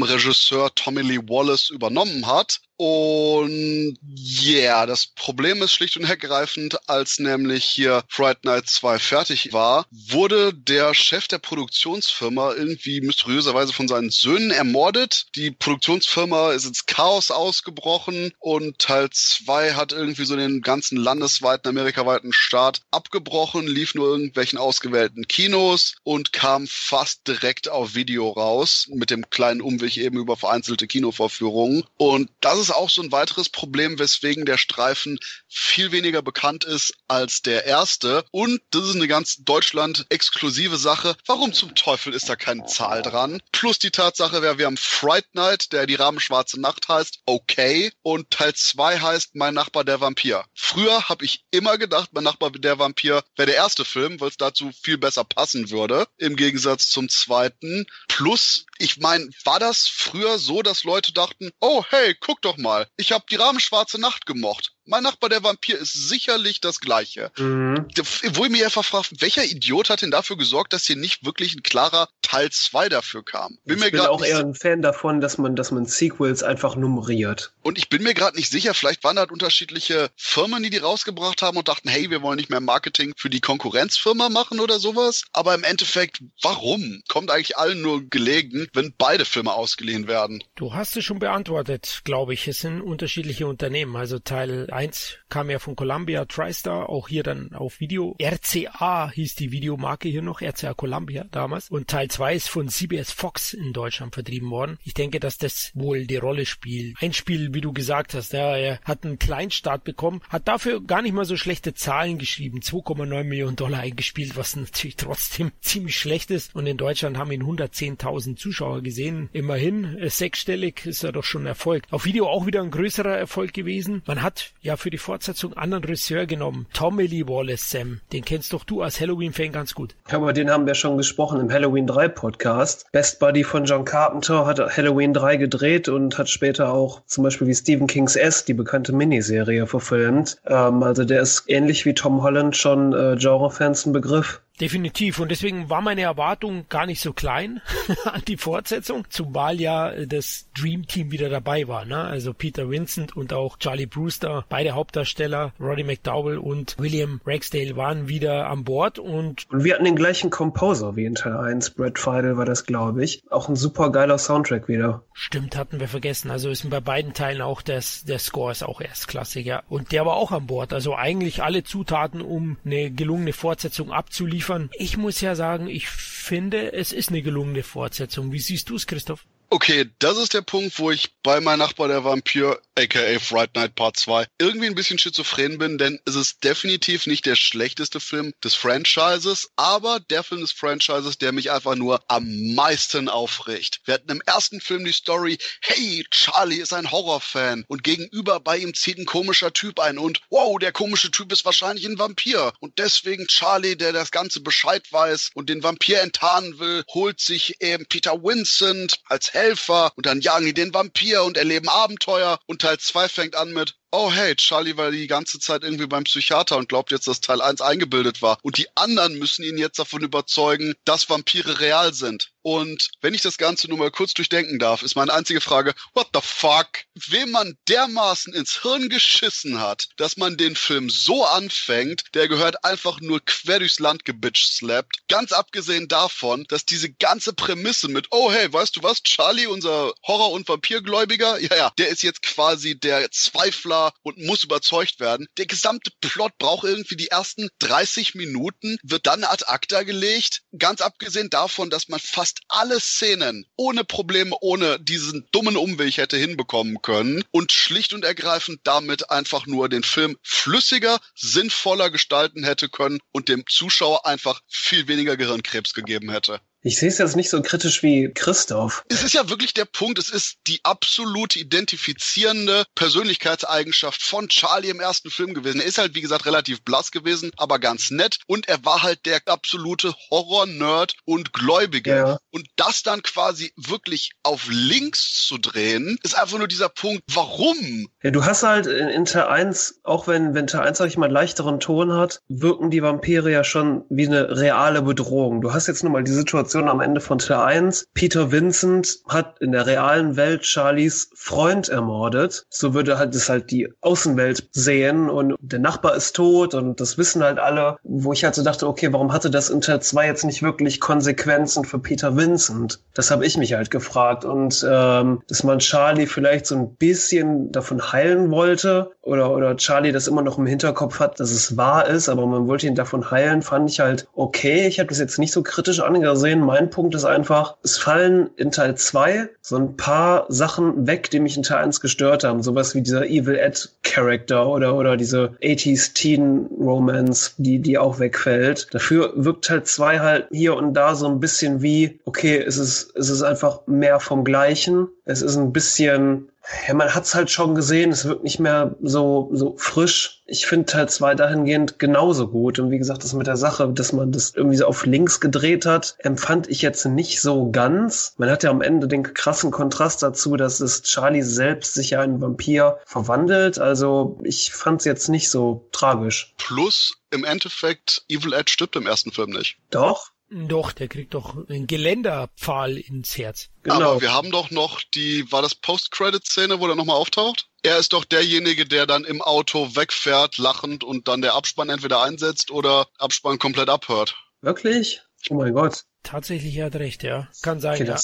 Speaker 3: Regisseur Tommy Lee Wallace übernommen hat. Und yeah, das Problem ist schlicht und ergreifend, als nämlich hier Fright Night 2 fertig war, wurde der Chef der Produktionsfirma irgendwie mysteriöserweise von seinen Söhnen ermordet. Die Produktionsfirma ist ins Chaos ausgebrochen und Teil 2 hat irgendwie so den ganzen landesweiten, amerikaweiten Start abgebrochen, lief nur irgendwelchen ausgewählten Kinos und kam fast direkt auf Video raus, mit dem kleinen Umweg eben über vereinzelte Kinovorführungen. Und das ist auch so ein weiteres Problem, weswegen der Streifen viel weniger bekannt ist als der erste. Und das ist eine ganz Deutschland-exklusive Sache. Warum zum Teufel ist da keine Zahl dran? Plus die Tatsache, wir haben Fright Night, der die Rahmenschwarze Nacht heißt, okay. Und Teil 2 heißt Mein Nachbar der Vampir. Früher habe ich immer gedacht, Mein Nachbar der Vampir wäre der erste Film, weil es dazu viel besser passen würde, im Gegensatz zum zweiten. Plus, ich meine, war das früher so, dass Leute dachten, oh hey, guck doch mal, ich habe die Rahmenschwarze Nacht gemocht. Mein Nachbar der Vampir ist sicherlich das gleiche. Mhm. Wo ich mich einfach frage, welcher Idiot hat denn dafür gesorgt, dass hier nicht wirklich ein klarer Teil 2 dafür kam?
Speaker 2: Bin ich bin auch eher ein Fan davon, dass man, dass man Sequels einfach nummeriert.
Speaker 3: Und ich bin mir gerade nicht sicher, vielleicht waren halt unterschiedliche Firmen, die die rausgebracht haben und dachten, hey, wir wollen nicht mehr Marketing für die Konkurrenzfirma machen oder sowas. Aber im Endeffekt, warum? Kommt eigentlich allen nur gelegen, wenn beide Filme ausgeliehen werden.
Speaker 1: Du hast es schon beantwortet, glaube ich. Es sind unterschiedliche Unternehmen. Also Teil 1 kam ja von Columbia TriStar, auch hier dann auf Video. RCA hieß die Videomarke hier noch, RCA Columbia damals. Und Teil 2 ist von CBS Fox in Deutschland vertrieben worden. Ich denke, dass das wohl die Rolle spielt. Ein Spiel, wie du gesagt hast, ja, er hat einen Kleinstart bekommen, hat dafür gar nicht mal so schlechte Zahlen geschrieben. 2,9 Millionen Dollar eingespielt, was natürlich trotzdem [laughs] ziemlich schlecht ist. Und in Deutschland haben ihn 110.000 Zuschauer gesehen. Immerhin, äh, sechsstellig ist er doch schon Erfolg. Auf Video auch wieder ein größerer Erfolg gewesen. Man hat ja für die Fortsetzung anderen Regisseur genommen. Tommy Lee Wallace, Sam. Den kennst doch du als Halloween-Fan ganz gut.
Speaker 2: Ja, über den haben wir schon gesprochen im Halloween 3 Podcast. Best Buddy von John Carpenter hat Halloween 3 gedreht und hat später auch zum Beispiel wie Stephen King's S, die bekannte Miniserie, verfilmt. Ähm, also der ist ähnlich wie Tom Holland schon äh, Genrefans ein Begriff.
Speaker 1: Definitiv. Und deswegen war meine Erwartung gar nicht so klein [laughs] an die Fortsetzung, zumal ja das Dream Team wieder dabei war. Ne? Also Peter Vincent und auch Charlie Brewster, beide Hauptdarsteller, Roddy McDowell und William Ragsdale waren wieder an Bord. Und,
Speaker 2: und wir hatten den gleichen Composer wie in Teil 1. Brad Feidel war das, glaube ich. Auch ein super geiler Soundtrack wieder.
Speaker 1: Stimmt, hatten wir vergessen. Also ist bei beiden Teilen auch das, der Score ist auch erstklassig, ja. Und der war auch an Bord. Also eigentlich alle Zutaten, um eine gelungene Fortsetzung abzuliefern liefern. Ich muss ja sagen, ich finde, es ist eine gelungene Fortsetzung. Wie siehst du es, Christoph?
Speaker 3: Okay, das ist der Punkt, wo ich bei mein Nachbar der Vampir, aka Fright Night Part 2, irgendwie ein bisschen schizophren bin, denn es ist definitiv nicht der schlechteste Film des Franchises, aber der Film des Franchises, der mich einfach nur am meisten aufregt. Wir hatten im ersten Film die Story, hey, Charlie ist ein Horrorfan und gegenüber bei ihm zieht ein komischer Typ ein und wow, der komische Typ ist wahrscheinlich ein Vampir und deswegen Charlie, der das Ganze Bescheid weiß und den Vampir enttarnen will, holt sich eben Peter Vincent als Helfer und dann jagen die den Vampir und erleben Abenteuer und Teil 2 fängt an mit oh hey, Charlie war die ganze Zeit irgendwie beim Psychiater und glaubt jetzt, dass Teil 1 eingebildet war. Und die anderen müssen ihn jetzt davon überzeugen, dass Vampire real sind. Und wenn ich das Ganze nur mal kurz durchdenken darf, ist meine einzige Frage, what the fuck? Wem man dermaßen ins Hirn geschissen hat, dass man den Film so anfängt, der gehört einfach nur quer durchs Land gebitcht slappt. Ganz abgesehen davon, dass diese ganze Prämisse mit, oh hey, weißt du was, Charlie, unser Horror- und Vampirgläubiger, ja, ja, der ist jetzt quasi der Zweifler und muss überzeugt werden. Der gesamte Plot braucht irgendwie die ersten 30 Minuten, wird dann ad acta gelegt. Ganz abgesehen davon, dass man fast fast alle Szenen ohne Probleme, ohne diesen dummen Umweg hätte hinbekommen können und schlicht und ergreifend damit einfach nur den Film flüssiger, sinnvoller gestalten hätte können und dem Zuschauer einfach viel weniger Gehirnkrebs gegeben hätte.
Speaker 2: Ich sehe es jetzt nicht so kritisch wie Christoph.
Speaker 3: Es ist ja wirklich der Punkt, es ist die absolute identifizierende Persönlichkeitseigenschaft von Charlie im ersten Film gewesen. Er ist halt, wie gesagt, relativ blass gewesen, aber ganz nett. Und er war halt der absolute Horror-Nerd und Gläubige. Ja. Und das dann quasi wirklich auf links zu drehen, ist einfach nur dieser Punkt, warum?
Speaker 2: Ja, du hast halt in, in Teil 1, auch wenn, wenn Teil 1, sag ich mal, leichteren Ton hat, wirken die Vampire ja schon wie eine reale Bedrohung. Du hast jetzt nur mal die Situation, Situation am Ende von Teil 1. Peter Vincent hat in der realen Welt Charlies Freund ermordet. So würde halt das halt die Außenwelt sehen und der Nachbar ist tot und das wissen halt alle. Wo ich halt so dachte, okay, warum hatte das in Teil 2 jetzt nicht wirklich Konsequenzen für Peter Vincent? Das habe ich mich halt gefragt und ähm, dass man Charlie vielleicht so ein bisschen davon heilen wollte oder, oder Charlie das immer noch im Hinterkopf hat, dass es wahr ist, aber man wollte ihn davon heilen, fand ich halt okay. Ich habe das jetzt nicht so kritisch angesehen, sehen. Mein Punkt ist einfach, es fallen in Teil 2 so ein paar Sachen weg, die mich in Teil 1 gestört haben. Sowas wie dieser Evil Ed Character oder, oder diese 80s Teen Romance, die, die auch wegfällt. Dafür wirkt Teil 2 halt hier und da so ein bisschen wie, okay, es ist, es ist einfach mehr vom Gleichen. Es ist ein bisschen ja, man hat's halt schon gesehen, es wirkt nicht mehr so, so frisch. Ich finde Teil 2 dahingehend genauso gut. Und wie gesagt, das mit der Sache, dass man das irgendwie so auf links gedreht hat, empfand ich jetzt nicht so ganz. Man hat ja am Ende den krassen Kontrast dazu, dass es Charlie selbst sich ja in einen Vampir verwandelt. Also ich fand's jetzt nicht so tragisch.
Speaker 3: Plus, im Endeffekt, Evil Ed stirbt im ersten Film nicht.
Speaker 2: Doch?
Speaker 1: Doch, der kriegt doch einen Geländerpfahl ins Herz.
Speaker 3: Genau. Aber wir haben doch noch die, war das Post-Credit-Szene, wo er nochmal auftaucht? Er ist doch derjenige, der dann im Auto wegfährt, lachend und dann der Abspann entweder einsetzt oder Abspann komplett abhört.
Speaker 2: Wirklich? Oh mein Gott.
Speaker 1: Tatsächlich, er hat recht, ja. Kann sein, okay, ja.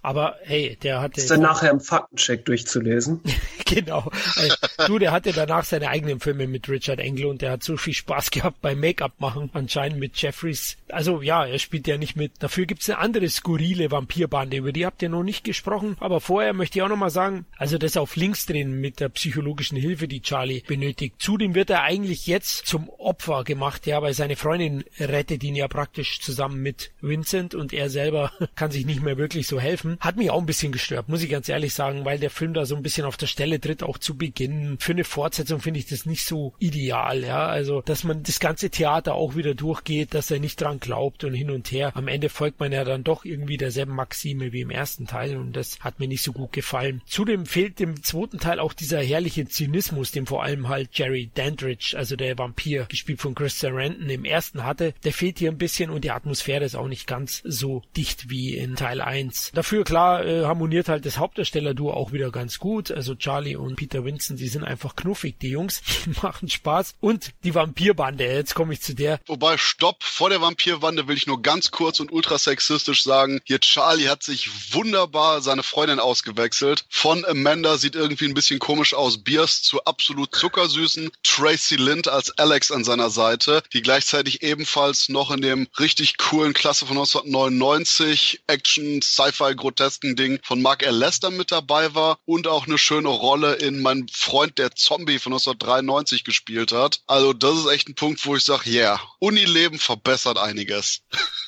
Speaker 1: Aber hey, der hat.
Speaker 2: Ist dann nachher im Faktencheck durchzulesen? [laughs]
Speaker 1: genau. Äh, du, der hatte danach seine eigenen Filme mit Richard Engel und der hat so viel Spaß gehabt beim Make-up machen, anscheinend mit Jeffries. Also ja, er spielt ja nicht mit. Dafür gibt's eine andere skurrile Vampirbande, über die habt ihr noch nicht gesprochen. Aber vorher möchte ich auch nochmal sagen, also das auf links drehen mit der psychologischen Hilfe, die Charlie benötigt. Zudem wird er eigentlich jetzt zum Opfer gemacht, ja, weil seine Freundin rettet ihn ja praktisch zusammen mit Vincent und er selber [laughs] kann sich nicht mehr wirklich so helfen. Hat mich auch ein bisschen gestört, muss ich ganz ehrlich sagen, weil der Film da so ein bisschen auf der Stelle tritt, auch zu Beginn. Für eine Fortsetzung finde ich das nicht so ideal, ja. Also, dass man das ganze Theater auch wieder durchgeht, dass er nicht dran glaubt und hin und her. Am Ende folgt man ja dann doch irgendwie derselben Maxime wie im ersten Teil und das hat mir nicht so gut gefallen. Zudem fehlt dem zweiten Teil auch dieser herrliche Zynismus, den vor allem halt Jerry Dandridge, also der Vampir, gespielt von Chris Sarandon, im ersten hatte. Der fehlt hier ein bisschen und die Atmosphäre ist auch nicht ganz so dicht wie in Teil 1. Dafür klar äh, harmoniert halt das Hauptdarsteller-Duo auch wieder ganz gut. Also Charlie und Peter Winston, die sind einfach knuffig, die Jungs. [laughs] Die machen Spaß. Und die Vampirbande, jetzt komme ich zu der.
Speaker 3: Wobei, stopp, vor der Vampirbande will ich nur ganz kurz und ultra sexistisch sagen, hier Charlie hat sich wunderbar seine Freundin ausgewechselt. Von Amanda sieht irgendwie ein bisschen komisch aus, Biers zu absolut zuckersüßen. Tracy Lind als Alex an seiner Seite, die gleichzeitig ebenfalls noch in dem richtig coolen Klasse von 1999 Action, Sci-Fi, grotesken Ding von Mark L. Lester mit dabei war und auch eine schöne Rolle in Mein Freund der Zombie von 1993 gespielt hat. Also das ist echt ein Punkt, wo ich sage, yeah, Unileben verbessert einiges.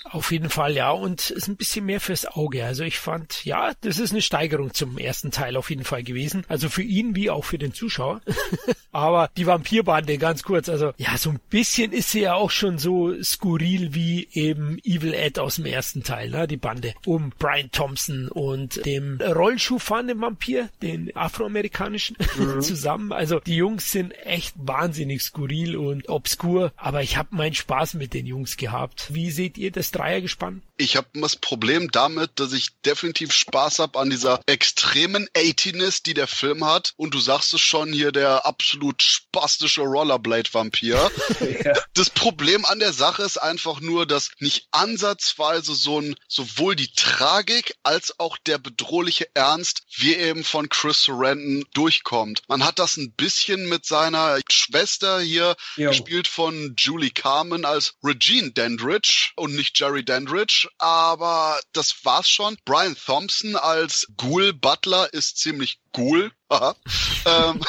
Speaker 1: Auf jeden Fall, ja, und ist ein bisschen mehr fürs Auge. Also ich fand, ja, das ist eine Steigerung zum ersten Teil auf jeden Fall gewesen. Also für ihn wie auch für den Zuschauer. [laughs] Aber die Vampirbande, ganz kurz, also ja, so ein bisschen ist sie ja auch schon so skurril wie eben Evil Ed aus dem ersten Teil, ne, die Bande. Um Brian Thompson und dem Rollschuhfahrenden Vampir, den afroamerikanischen, mhm. [laughs] zusammen. Also die Jungs sind echt wahnsinnig skurril und obskur, aber ich habe meinen Spaß mit den Jungs gehabt. Wie seht ihr das Dreiergespann?
Speaker 3: Ich habe das Problem damit, dass ich definitiv Spaß habe an dieser extremen 80ness, die der Film hat. Und du sagst es schon hier, der absolut spastische Rollerblade-Vampir. [laughs] ja. Das Problem an der Sache ist einfach nur, dass nicht ansatzweise so ein sowohl die Tragik als auch der bedrohliche Ernst wie eben von Chris Sarandon durchkommt. Man hat das ein bisschen mit seiner Schwester hier jo. gespielt von Julie Carmen als Regine Dandridge und nicht Jerry Dandridge, aber das war's schon. Brian Thompson als Ghoul Butler ist ziemlich Ghoul. ähm,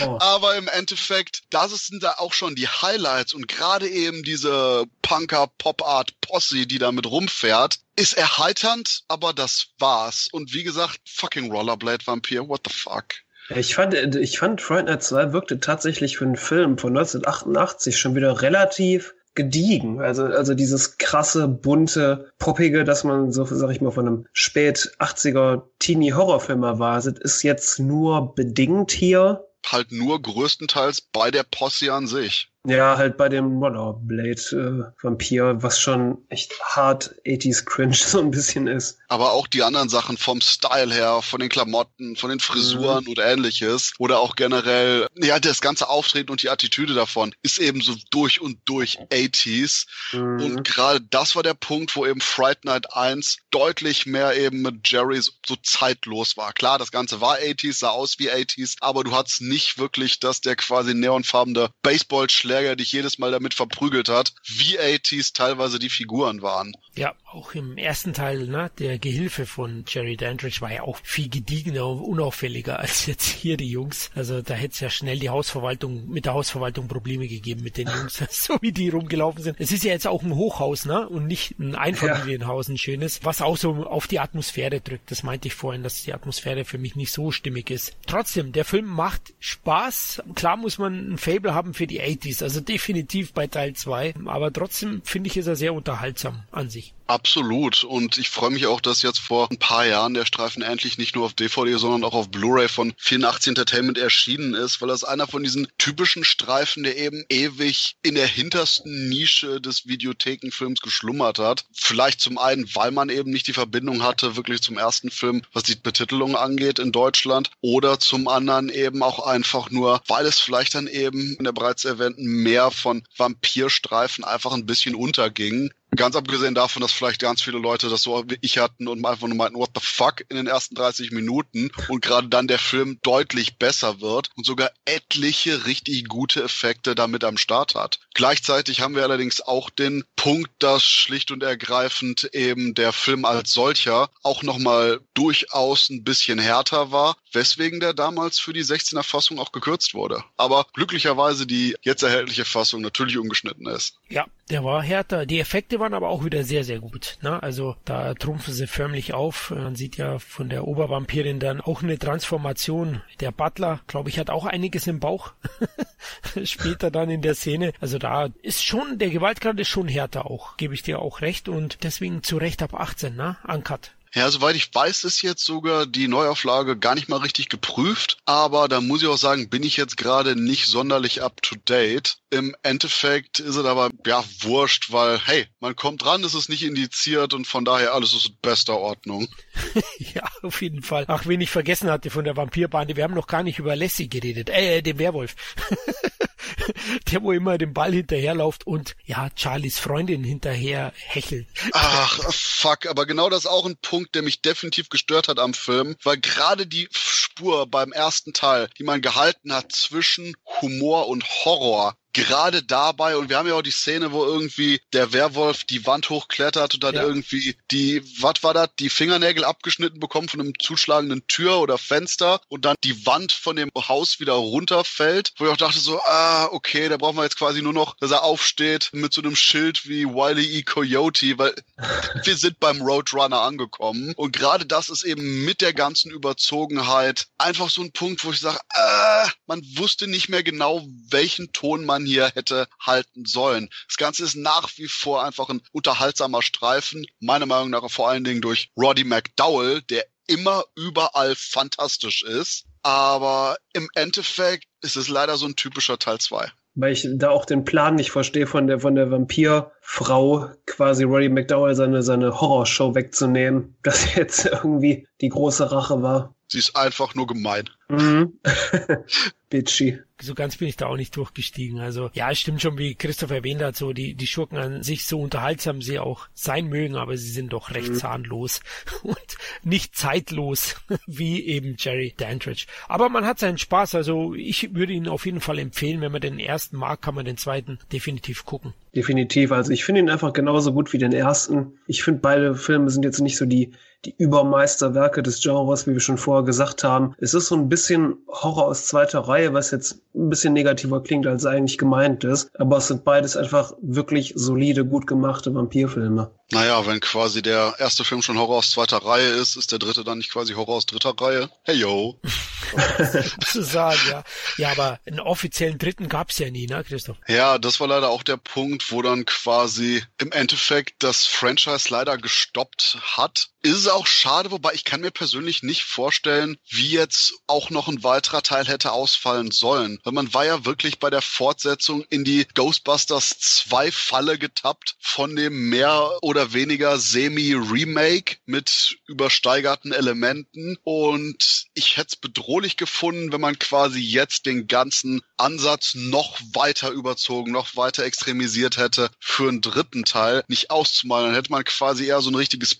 Speaker 3: [laughs] aber im Endeffekt, das sind da auch schon die Highlights und gerade eben diese Punker Pop Art Posse, die da mit rumfährt, ist erheiternd, aber das war's. Und wie gesagt, fucking Rollerblade Vampir, what the fuck?
Speaker 2: Ich fand, ich fand Fright Night 2 wirkte tatsächlich für einen Film von 1988 schon wieder relativ gediegen. Also, also dieses krasse, bunte, poppige, dass man so, sag ich mal, von einem spät 80er Teenie-Horrorfilm erwartet, ist jetzt nur bedingt hier.
Speaker 3: Halt nur größtenteils bei der Posse an sich.
Speaker 2: Ja, halt bei dem Rollerblade-Vampir, äh, was schon echt hart 80s Cringe [laughs] so ein bisschen ist.
Speaker 3: Aber auch die anderen Sachen vom Style her, von den Klamotten, von den Frisuren mhm. und ähnliches. Oder auch generell, ja, das ganze Auftreten und die Attitüde davon ist eben so durch und durch 80s. Mhm. Und gerade das war der Punkt, wo eben Fright Night 1 deutlich mehr eben mit Jerry so, so zeitlos war. Klar, das Ganze war 80s, sah aus wie 80s, aber du hattest nicht wirklich, dass der quasi neonfarbene Baseball-Schläger Schläger dich jedes Mal damit verprügelt hat, wie 80s teilweise die Figuren waren.
Speaker 1: Ja, auch im ersten Teil, ne, der Gehilfe von Jerry Dandridge war ja auch viel gediegener und unauffälliger als jetzt hier die Jungs. Also da hätte es ja schnell die Hausverwaltung, mit der Hausverwaltung Probleme gegeben mit den Jungs, [laughs] so wie die rumgelaufen sind. Es ist ja jetzt auch ein Hochhaus, ne, und nicht ein Einfamilienhaus, ein schönes, was auch so auf die Atmosphäre drückt. Das meinte ich vorhin, dass die Atmosphäre für mich nicht so stimmig ist. Trotzdem, der Film macht Spaß. Klar muss man ein Fable haben für die 80s, also definitiv bei Teil 2, aber trotzdem finde ich, ist er sehr unterhaltsam an sich.
Speaker 3: Absolut. Und ich freue mich auch, dass jetzt vor ein paar Jahren der Streifen endlich nicht nur auf DVD, sondern auch auf Blu-ray von 84 Entertainment erschienen ist, weil das einer von diesen typischen Streifen, der eben ewig in der hintersten Nische des Videothekenfilms geschlummert hat. Vielleicht zum einen, weil man eben nicht die Verbindung hatte, wirklich zum ersten Film, was die Betitelung angeht in Deutschland, oder zum anderen eben auch einfach nur, weil es vielleicht dann eben in der bereits erwähnten Meer von Vampirstreifen einfach ein bisschen unterging Ganz abgesehen davon, dass vielleicht ganz viele Leute das so wie ich hatten und einfach nur meinten, what the fuck in den ersten 30 Minuten und gerade dann der Film deutlich besser wird und sogar etliche richtig gute Effekte damit am Start hat. Gleichzeitig haben wir allerdings auch den Punkt, dass schlicht und ergreifend eben der Film als solcher auch nochmal durchaus ein bisschen härter war, weswegen der damals für die 16er Fassung auch gekürzt wurde. Aber glücklicherweise die jetzt erhältliche Fassung natürlich ungeschnitten ist.
Speaker 1: Ja, der war härter. Die Effekte waren aber auch wieder sehr, sehr gut. Ne? Also da trumpfen sie förmlich auf. Man sieht ja von der Obervampirin dann auch eine Transformation. Der Butler, glaube ich, hat auch einiges im Bauch. [laughs] Später dann in der Szene. Also da ist schon, der Gewaltgrad ist schon härter auch, gebe ich dir auch recht. Und deswegen zu Recht ab 18, ne? Uncut.
Speaker 3: Ja, soweit ich weiß, ist jetzt sogar die Neuauflage gar nicht mal richtig geprüft. Aber da muss ich auch sagen, bin ich jetzt gerade nicht sonderlich up to date. Im Endeffekt ist es aber, ja, wurscht, weil, hey, man kommt ran, es ist nicht indiziert und von daher alles ist in bester Ordnung. [laughs]
Speaker 1: ja, auf jeden Fall. Ach, wen ich vergessen hatte von der Vampirbande, wir haben noch gar nicht über Lassie geredet. Äh, den Werwolf. [laughs] der wo immer den Ball hinterherläuft und ja, Charlies Freundin hinterher hechelt.
Speaker 3: Ach, [laughs] fuck, aber genau das ist auch ein Punkt, der mich definitiv gestört hat am Film, weil gerade die Spur beim ersten Teil, die man gehalten hat zwischen Humor und Horror, gerade dabei, und wir haben ja auch die Szene, wo irgendwie der Werwolf die Wand hochklettert und dann ja. irgendwie die, was war das, die Fingernägel abgeschnitten bekommt von einem zuschlagenden Tür oder Fenster und dann die Wand von dem Haus wieder runterfällt, wo ich auch dachte so, ah, okay, da brauchen wir jetzt quasi nur noch, dass er aufsteht mit so einem Schild wie Wiley E. Coyote, weil [laughs] wir sind beim Roadrunner angekommen und gerade das ist eben mit der ganzen Überzogenheit einfach so ein Punkt, wo ich sage, ah, man wusste nicht mehr genau, welchen Ton man hier hätte halten sollen. Das Ganze ist nach wie vor einfach ein unterhaltsamer Streifen, meiner Meinung nach vor allen Dingen durch Roddy McDowell, der immer überall fantastisch ist. Aber im Endeffekt ist es leider so ein typischer Teil 2
Speaker 2: weil ich da auch den Plan nicht verstehe von der von der Vampirfrau quasi Roddy McDowell seine seine Horrorshow wegzunehmen, [laughs] dass jetzt irgendwie die große Rache war.
Speaker 3: Sie ist einfach nur gemein.
Speaker 2: Mhm. [laughs] Bitchy.
Speaker 1: So ganz bin ich da auch nicht durchgestiegen. Also ja, es stimmt schon, wie Christoph erwähnt hat, so die, die Schurken an sich so unterhaltsam sie auch sein mögen, aber sie sind doch recht mhm. zahnlos [laughs] und nicht zeitlos, [laughs] wie eben Jerry Dandridge. Aber man hat seinen Spaß, also ich würde ihn auf jeden Fall empfehlen, wenn man den ersten mag, kann man den zweiten definitiv gucken.
Speaker 2: Definitiv, also ich finde ihn einfach genauso gut wie den ersten. Ich finde beide Filme sind jetzt nicht so die die Übermeisterwerke des Genres, wie wir schon vorher gesagt haben. Es ist so ein bisschen Horror aus zweiter Reihe, was jetzt ein bisschen negativer klingt, als eigentlich gemeint ist. Aber es sind beides einfach wirklich solide, gut gemachte Vampirfilme.
Speaker 3: Naja, wenn quasi der erste Film schon Horror aus zweiter Reihe ist, ist der dritte dann nicht quasi Horror aus dritter Reihe? Hey yo. [laughs]
Speaker 1: zu sagen, ja. Ja, aber einen offiziellen dritten gab's ja nie, ne, Christoph?
Speaker 3: Ja, das war leider auch der Punkt, wo dann quasi im Endeffekt das Franchise leider gestoppt hat. Ist es auch schade, wobei ich kann mir persönlich nicht vorstellen, wie jetzt auch noch ein weiterer Teil hätte ausfallen sollen. Weil man war ja wirklich bei der Fortsetzung in die Ghostbusters 2 Falle getappt von dem mehr oder weniger Semi-Remake mit übersteigerten Elementen und ich hätte es bedrohlich gefunden, wenn man quasi jetzt den ganzen Ansatz noch weiter überzogen, noch weiter extremisiert hätte für einen dritten Teil, nicht auszumalen. Dann hätte man quasi eher so ein richtiges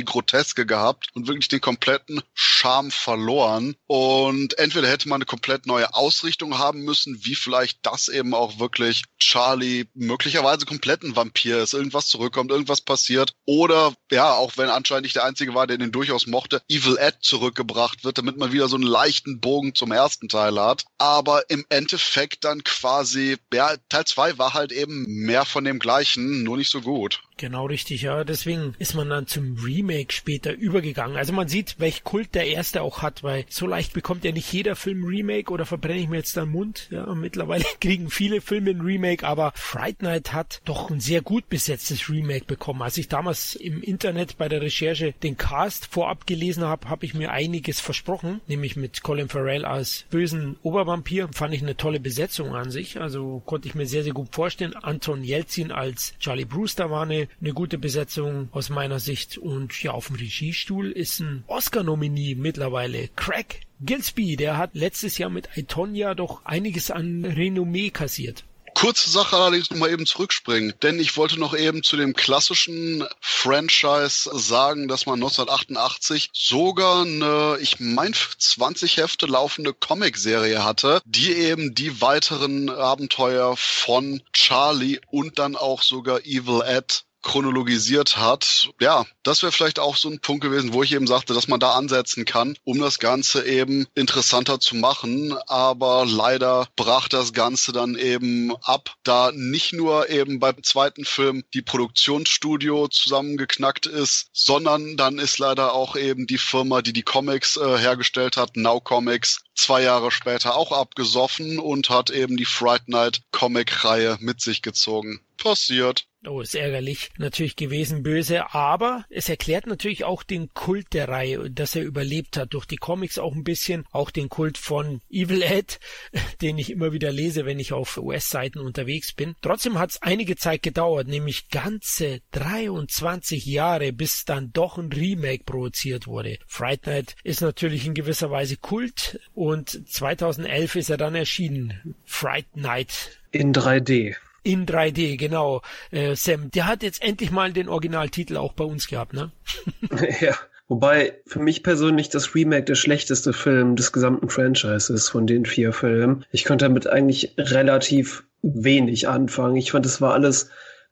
Speaker 3: Splatter-Comedy-Groteske gehabt und wirklich den kompletten Charme verloren. Und entweder hätte man eine komplett neue Ausrichtung haben müssen, wie vielleicht das eben auch wirklich Charlie möglicherweise komplett ein Vampir ist, irgendwas zurückkommt, irgendwas passiert. Oder, ja, auch wenn anscheinend nicht der Einzige war, der den durchaus mochte, Evil Ed zurückgebracht wird, damit man wieder so einen leichten Bogen zum ersten Teil hat. Aber im Endeffekt dann quasi, ja, Teil 2 war halt eben mehr von dem gleichen, nur nicht so gut.
Speaker 1: Genau richtig, ja. Deswegen ist man dann zum Remake später übergegangen. Also man sieht, welch Kult der erste auch hat, weil so leicht bekommt ja nicht jeder Film Remake oder verbrenne ich mir jetzt den Mund. Ja, mittlerweile [laughs] kriegen viele Filme ein Remake, aber Fright Night hat doch ein sehr gut besetztes Remake bekommen. Als ich damals im Internet bei der Recherche den Cast vorab gelesen habe, habe ich mir einiges versprochen, nämlich mit Colin Farrell als bösen Obervampir. Fand ich eine tolle Besetzung an sich, also konnte ich mir sehr, sehr gut vorstellen. Anton Jelzin als Charlie Brewster war eine eine gute Besetzung aus meiner Sicht. Und ja, auf dem Regiestuhl ist ein Oscar-Nominee mittlerweile. Craig Gillespie, der hat letztes Jahr mit Itonia doch einiges an Renommee kassiert.
Speaker 3: Kurze Sache allerdings nochmal eben zurückspringen, denn ich wollte noch eben zu dem klassischen Franchise sagen, dass man 1988 sogar eine, ich meine, 20 Hefte laufende Comicserie hatte, die eben die weiteren Abenteuer von Charlie und dann auch sogar Evil Ed chronologisiert hat. Ja, das wäre vielleicht auch so ein Punkt gewesen, wo ich eben sagte, dass man da ansetzen kann, um das Ganze eben interessanter zu machen. Aber leider brach das Ganze dann eben ab, da nicht nur eben beim zweiten Film die Produktionsstudio zusammengeknackt ist, sondern dann ist leider auch eben die Firma, die die Comics äh, hergestellt hat, Now Comics, zwei Jahre später auch abgesoffen und hat eben die Fright Night Comic-Reihe mit sich gezogen. Passiert.
Speaker 1: Oh, ist ärgerlich natürlich gewesen, böse, aber es erklärt natürlich auch den Kult der Reihe, dass er überlebt hat, durch die Comics auch ein bisschen, auch den Kult von Evil Ed, [laughs] den ich immer wieder lese, wenn ich auf US-Seiten unterwegs bin. Trotzdem hat es einige Zeit gedauert, nämlich ganze 23 Jahre, bis dann doch ein Remake produziert wurde. Fright Night ist natürlich in gewisser Weise Kult und 2011 ist er dann erschienen. Fright Night.
Speaker 2: In 3D.
Speaker 1: In 3D, genau. Äh, Sam, der hat jetzt endlich mal den Originaltitel auch bei uns gehabt, ne? [laughs]
Speaker 2: ja. Wobei für mich persönlich das Remake der schlechteste Film des gesamten Franchises von den vier Filmen. Ich konnte damit eigentlich relativ wenig anfangen. Ich fand, es war alles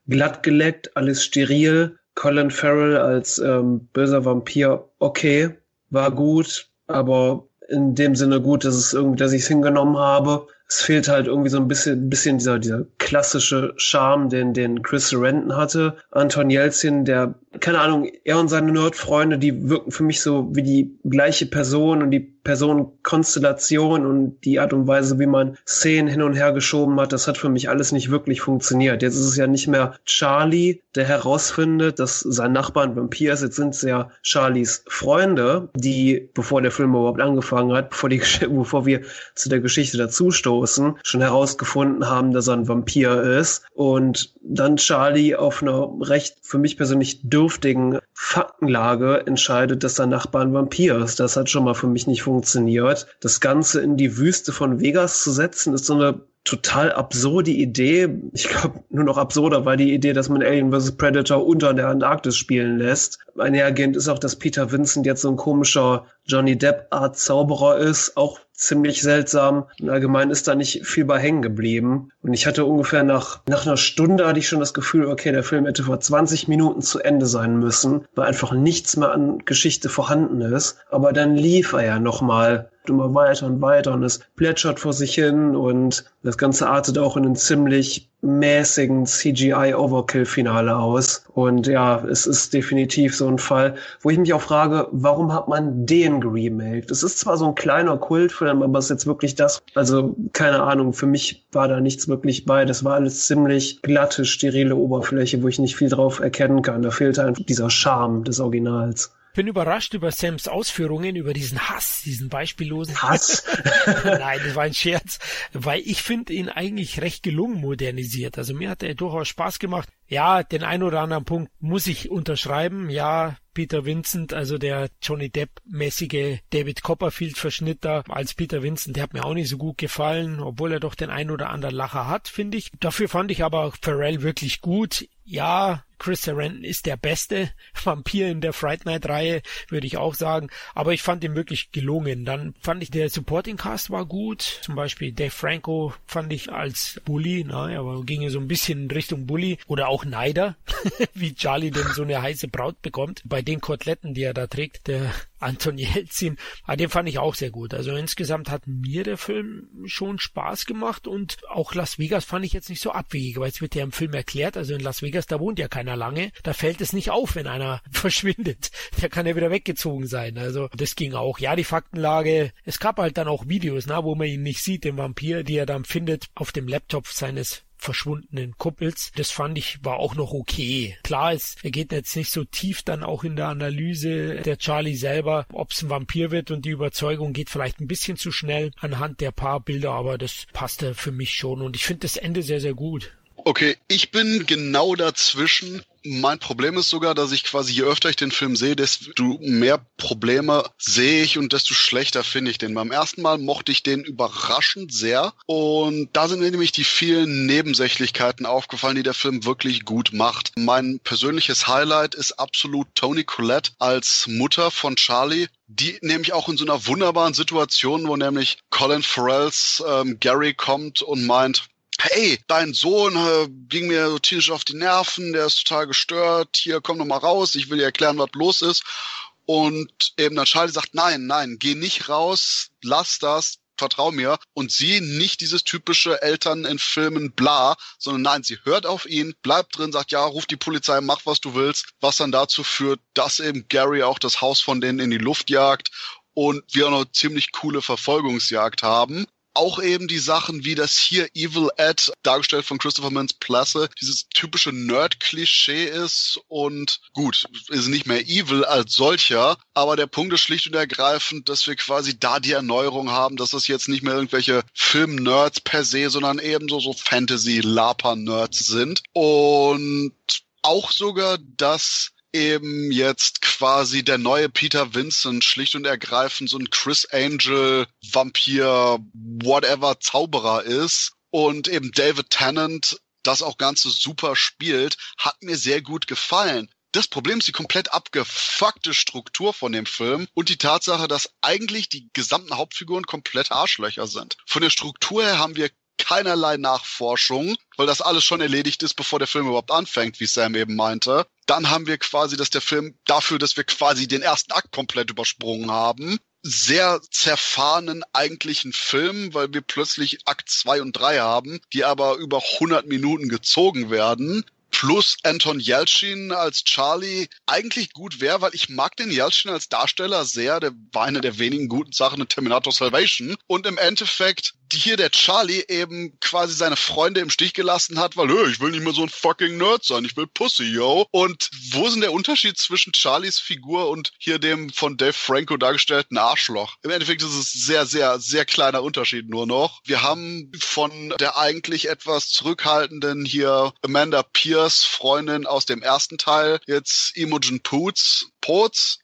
Speaker 2: glatt geleckt, alles steril. Colin Farrell als ähm, böser Vampir, okay, war gut, aber in dem Sinne gut, dass es irgendwie, dass ich es hingenommen habe es fehlt halt irgendwie so ein bisschen, bisschen dieser, dieser klassische Charme, den, den Chris Renton hatte. Anton Jelzin, der, keine Ahnung, er und seine Nerdfreunde, die wirken für mich so wie die gleiche Person und die Personenkonstellation und die Art und Weise, wie man Szenen hin und her geschoben hat, das hat für mich alles nicht wirklich funktioniert. Jetzt ist es ja nicht mehr Charlie, der herausfindet, dass sein Nachbar ein Vampir ist. Jetzt sind es ja Charlies Freunde, die, bevor der Film überhaupt angefangen hat, bevor, die, [laughs] bevor wir zu der Geschichte dazustoßen, schon herausgefunden haben, dass er ein Vampir ist. Und dann Charlie auf einer recht für mich persönlich dürftigen Faktenlage entscheidet, dass sein Nachbar ein Vampir ist. Das hat schon mal für mich nicht funktioniert. Das Ganze in die Wüste von Vegas zu setzen, ist so eine total absurde Idee. Ich glaube, nur noch absurder war die Idee, dass man Alien vs. Predator unter der Antarktis spielen lässt. Einhergehend ist auch, dass Peter Vincent jetzt so ein komischer Johnny Depp-Art Zauberer ist. Auch ziemlich seltsam. Und allgemein ist da nicht viel bei hängen geblieben. Und ich hatte ungefähr nach, nach einer Stunde hatte ich schon das Gefühl, okay, der Film hätte vor 20 Minuten zu Ende sein müssen, weil einfach nichts mehr an Geschichte vorhanden ist. Aber dann lief er ja nochmal immer weiter und weiter und es plätschert vor sich hin und das Ganze artet auch in einen ziemlich mäßigen CGI-Overkill-Finale aus. Und ja, es ist definitiv so ein Fall, wo ich mich auch frage, warum hat man den geremaked? Es ist zwar so ein kleiner Kultfilm, aber es ist jetzt wirklich das, also keine Ahnung, für mich war da nichts wirklich bei. Das war alles ziemlich glatte, sterile Oberfläche, wo ich nicht viel drauf erkennen kann. Da fehlte einfach dieser Charme des Originals
Speaker 1: bin überrascht über Sams Ausführungen, über diesen Hass, diesen beispiellosen
Speaker 2: Hass. [laughs]
Speaker 1: Nein, das war ein Scherz, weil ich finde ihn eigentlich recht gelungen modernisiert. Also mir hat er durchaus Spaß gemacht. Ja, den ein oder anderen Punkt muss ich unterschreiben. Ja, Peter Vincent, also der Johnny Depp-mäßige David Copperfield-Verschnitt da als Peter Vincent, der hat mir auch nicht so gut gefallen, obwohl er doch den ein oder anderen Lacher hat, finde ich. Dafür fand ich aber Pharrell wirklich gut. Ja, Chris Sarandon ist der beste [laughs] Vampir in der Fright Night Reihe, würde ich auch sagen. Aber ich fand ihn wirklich gelungen. Dann fand ich der Supporting Cast war gut. Zum Beispiel Dave Franco fand ich als Bully, na, aber ging ja so ein bisschen in Richtung Bully oder auch Neider, [laughs] wie Charlie denn so eine heiße Braut bekommt. Bei den Koteletten, die er da trägt, der [laughs] Anton Jelzin, ah, den fand ich auch sehr gut. Also insgesamt hat mir der Film schon Spaß gemacht und auch Las Vegas fand ich jetzt nicht so abwegig, weil es wird ja im Film erklärt, also in Las Vegas, da wohnt ja keiner lange, da fällt es nicht auf, wenn einer [laughs] verschwindet. Der kann ja wieder weggezogen sein. Also das ging auch. Ja, die Faktenlage, es gab halt dann auch Videos, na, wo man ihn nicht sieht, den Vampir, die er dann findet auf dem Laptop seines verschwundenen Kuppels. Das fand ich war auch noch okay. Klar, es geht jetzt nicht so tief dann auch in der Analyse der Charlie selber, ob es ein Vampir wird und die Überzeugung geht vielleicht ein bisschen zu schnell anhand der paar Bilder, aber das passte für mich schon und ich finde das Ende sehr, sehr gut.
Speaker 3: Okay, ich bin genau dazwischen. Mein Problem ist sogar, dass ich quasi, je öfter ich den Film sehe, desto mehr Probleme sehe ich und desto schlechter finde ich den. Beim ersten Mal mochte ich den überraschend sehr und da sind mir nämlich die vielen Nebensächlichkeiten aufgefallen, die der Film wirklich gut macht. Mein persönliches Highlight ist absolut Tony Collette als Mutter von Charlie, die nämlich auch in so einer wunderbaren Situation, wo nämlich Colin Farrells ähm, Gary kommt und meint, hey, dein Sohn äh, ging mir so tierisch auf die Nerven, der ist total gestört, hier komm doch mal raus, ich will dir erklären, was los ist. Und eben dann Charlie sagt, nein, nein, geh nicht raus, lass das, vertrau mir. Und sie nicht dieses typische Eltern in Filmen bla, sondern nein, sie hört auf ihn, bleibt drin, sagt, ja, ruf die Polizei, mach was du willst, was dann dazu führt, dass eben Gary auch das Haus von denen in die Luft jagt und wir auch noch ziemlich coole Verfolgungsjagd haben auch eben die Sachen wie das hier Evil Ed, dargestellt von Christopher Mintz Plasse, dieses typische Nerd-Klischee ist und gut, ist nicht mehr evil als solcher, aber der Punkt ist schlicht und ergreifend, dass wir quasi da die Erneuerung haben, dass das jetzt nicht mehr irgendwelche Film-Nerds per se, sondern eben so, Fantasy-Laper-Nerds sind. Und auch sogar, dass eben jetzt quasi der neue Peter Vincent schlicht und ergreifend so ein Chris Angel Vampir whatever Zauberer ist und eben David Tennant das auch Ganze super spielt, hat mir sehr gut gefallen. Das Problem ist die komplett abgefuckte Struktur von dem Film und die Tatsache, dass eigentlich die gesamten Hauptfiguren komplett Arschlöcher sind. Von der Struktur her haben wir keinerlei Nachforschung, weil das alles schon erledigt ist, bevor der Film überhaupt anfängt, wie Sam eben meinte. Dann haben wir quasi, dass der Film dafür, dass wir quasi den ersten Akt komplett übersprungen haben, sehr zerfahrenen eigentlichen Film, weil wir plötzlich Akt 2 und 3 haben, die aber über 100 Minuten gezogen werden plus Anton Yelchin als Charlie eigentlich gut wäre, weil ich mag den Yelchin als Darsteller sehr. Der war eine der wenigen guten Sachen in Terminator Salvation. Und im Endeffekt hier der Charlie eben quasi seine Freunde im Stich gelassen hat, weil, ich will nicht mehr so ein fucking Nerd sein, ich will Pussy, yo. Und wo ist denn der Unterschied zwischen Charlies Figur und hier dem von Dave Franco dargestellten Arschloch? Im Endeffekt ist es sehr, sehr, sehr kleiner Unterschied nur noch. Wir haben von der eigentlich etwas zurückhaltenden hier Amanda Pierce Freundin aus dem ersten Teil jetzt Imogen Poots, Potts,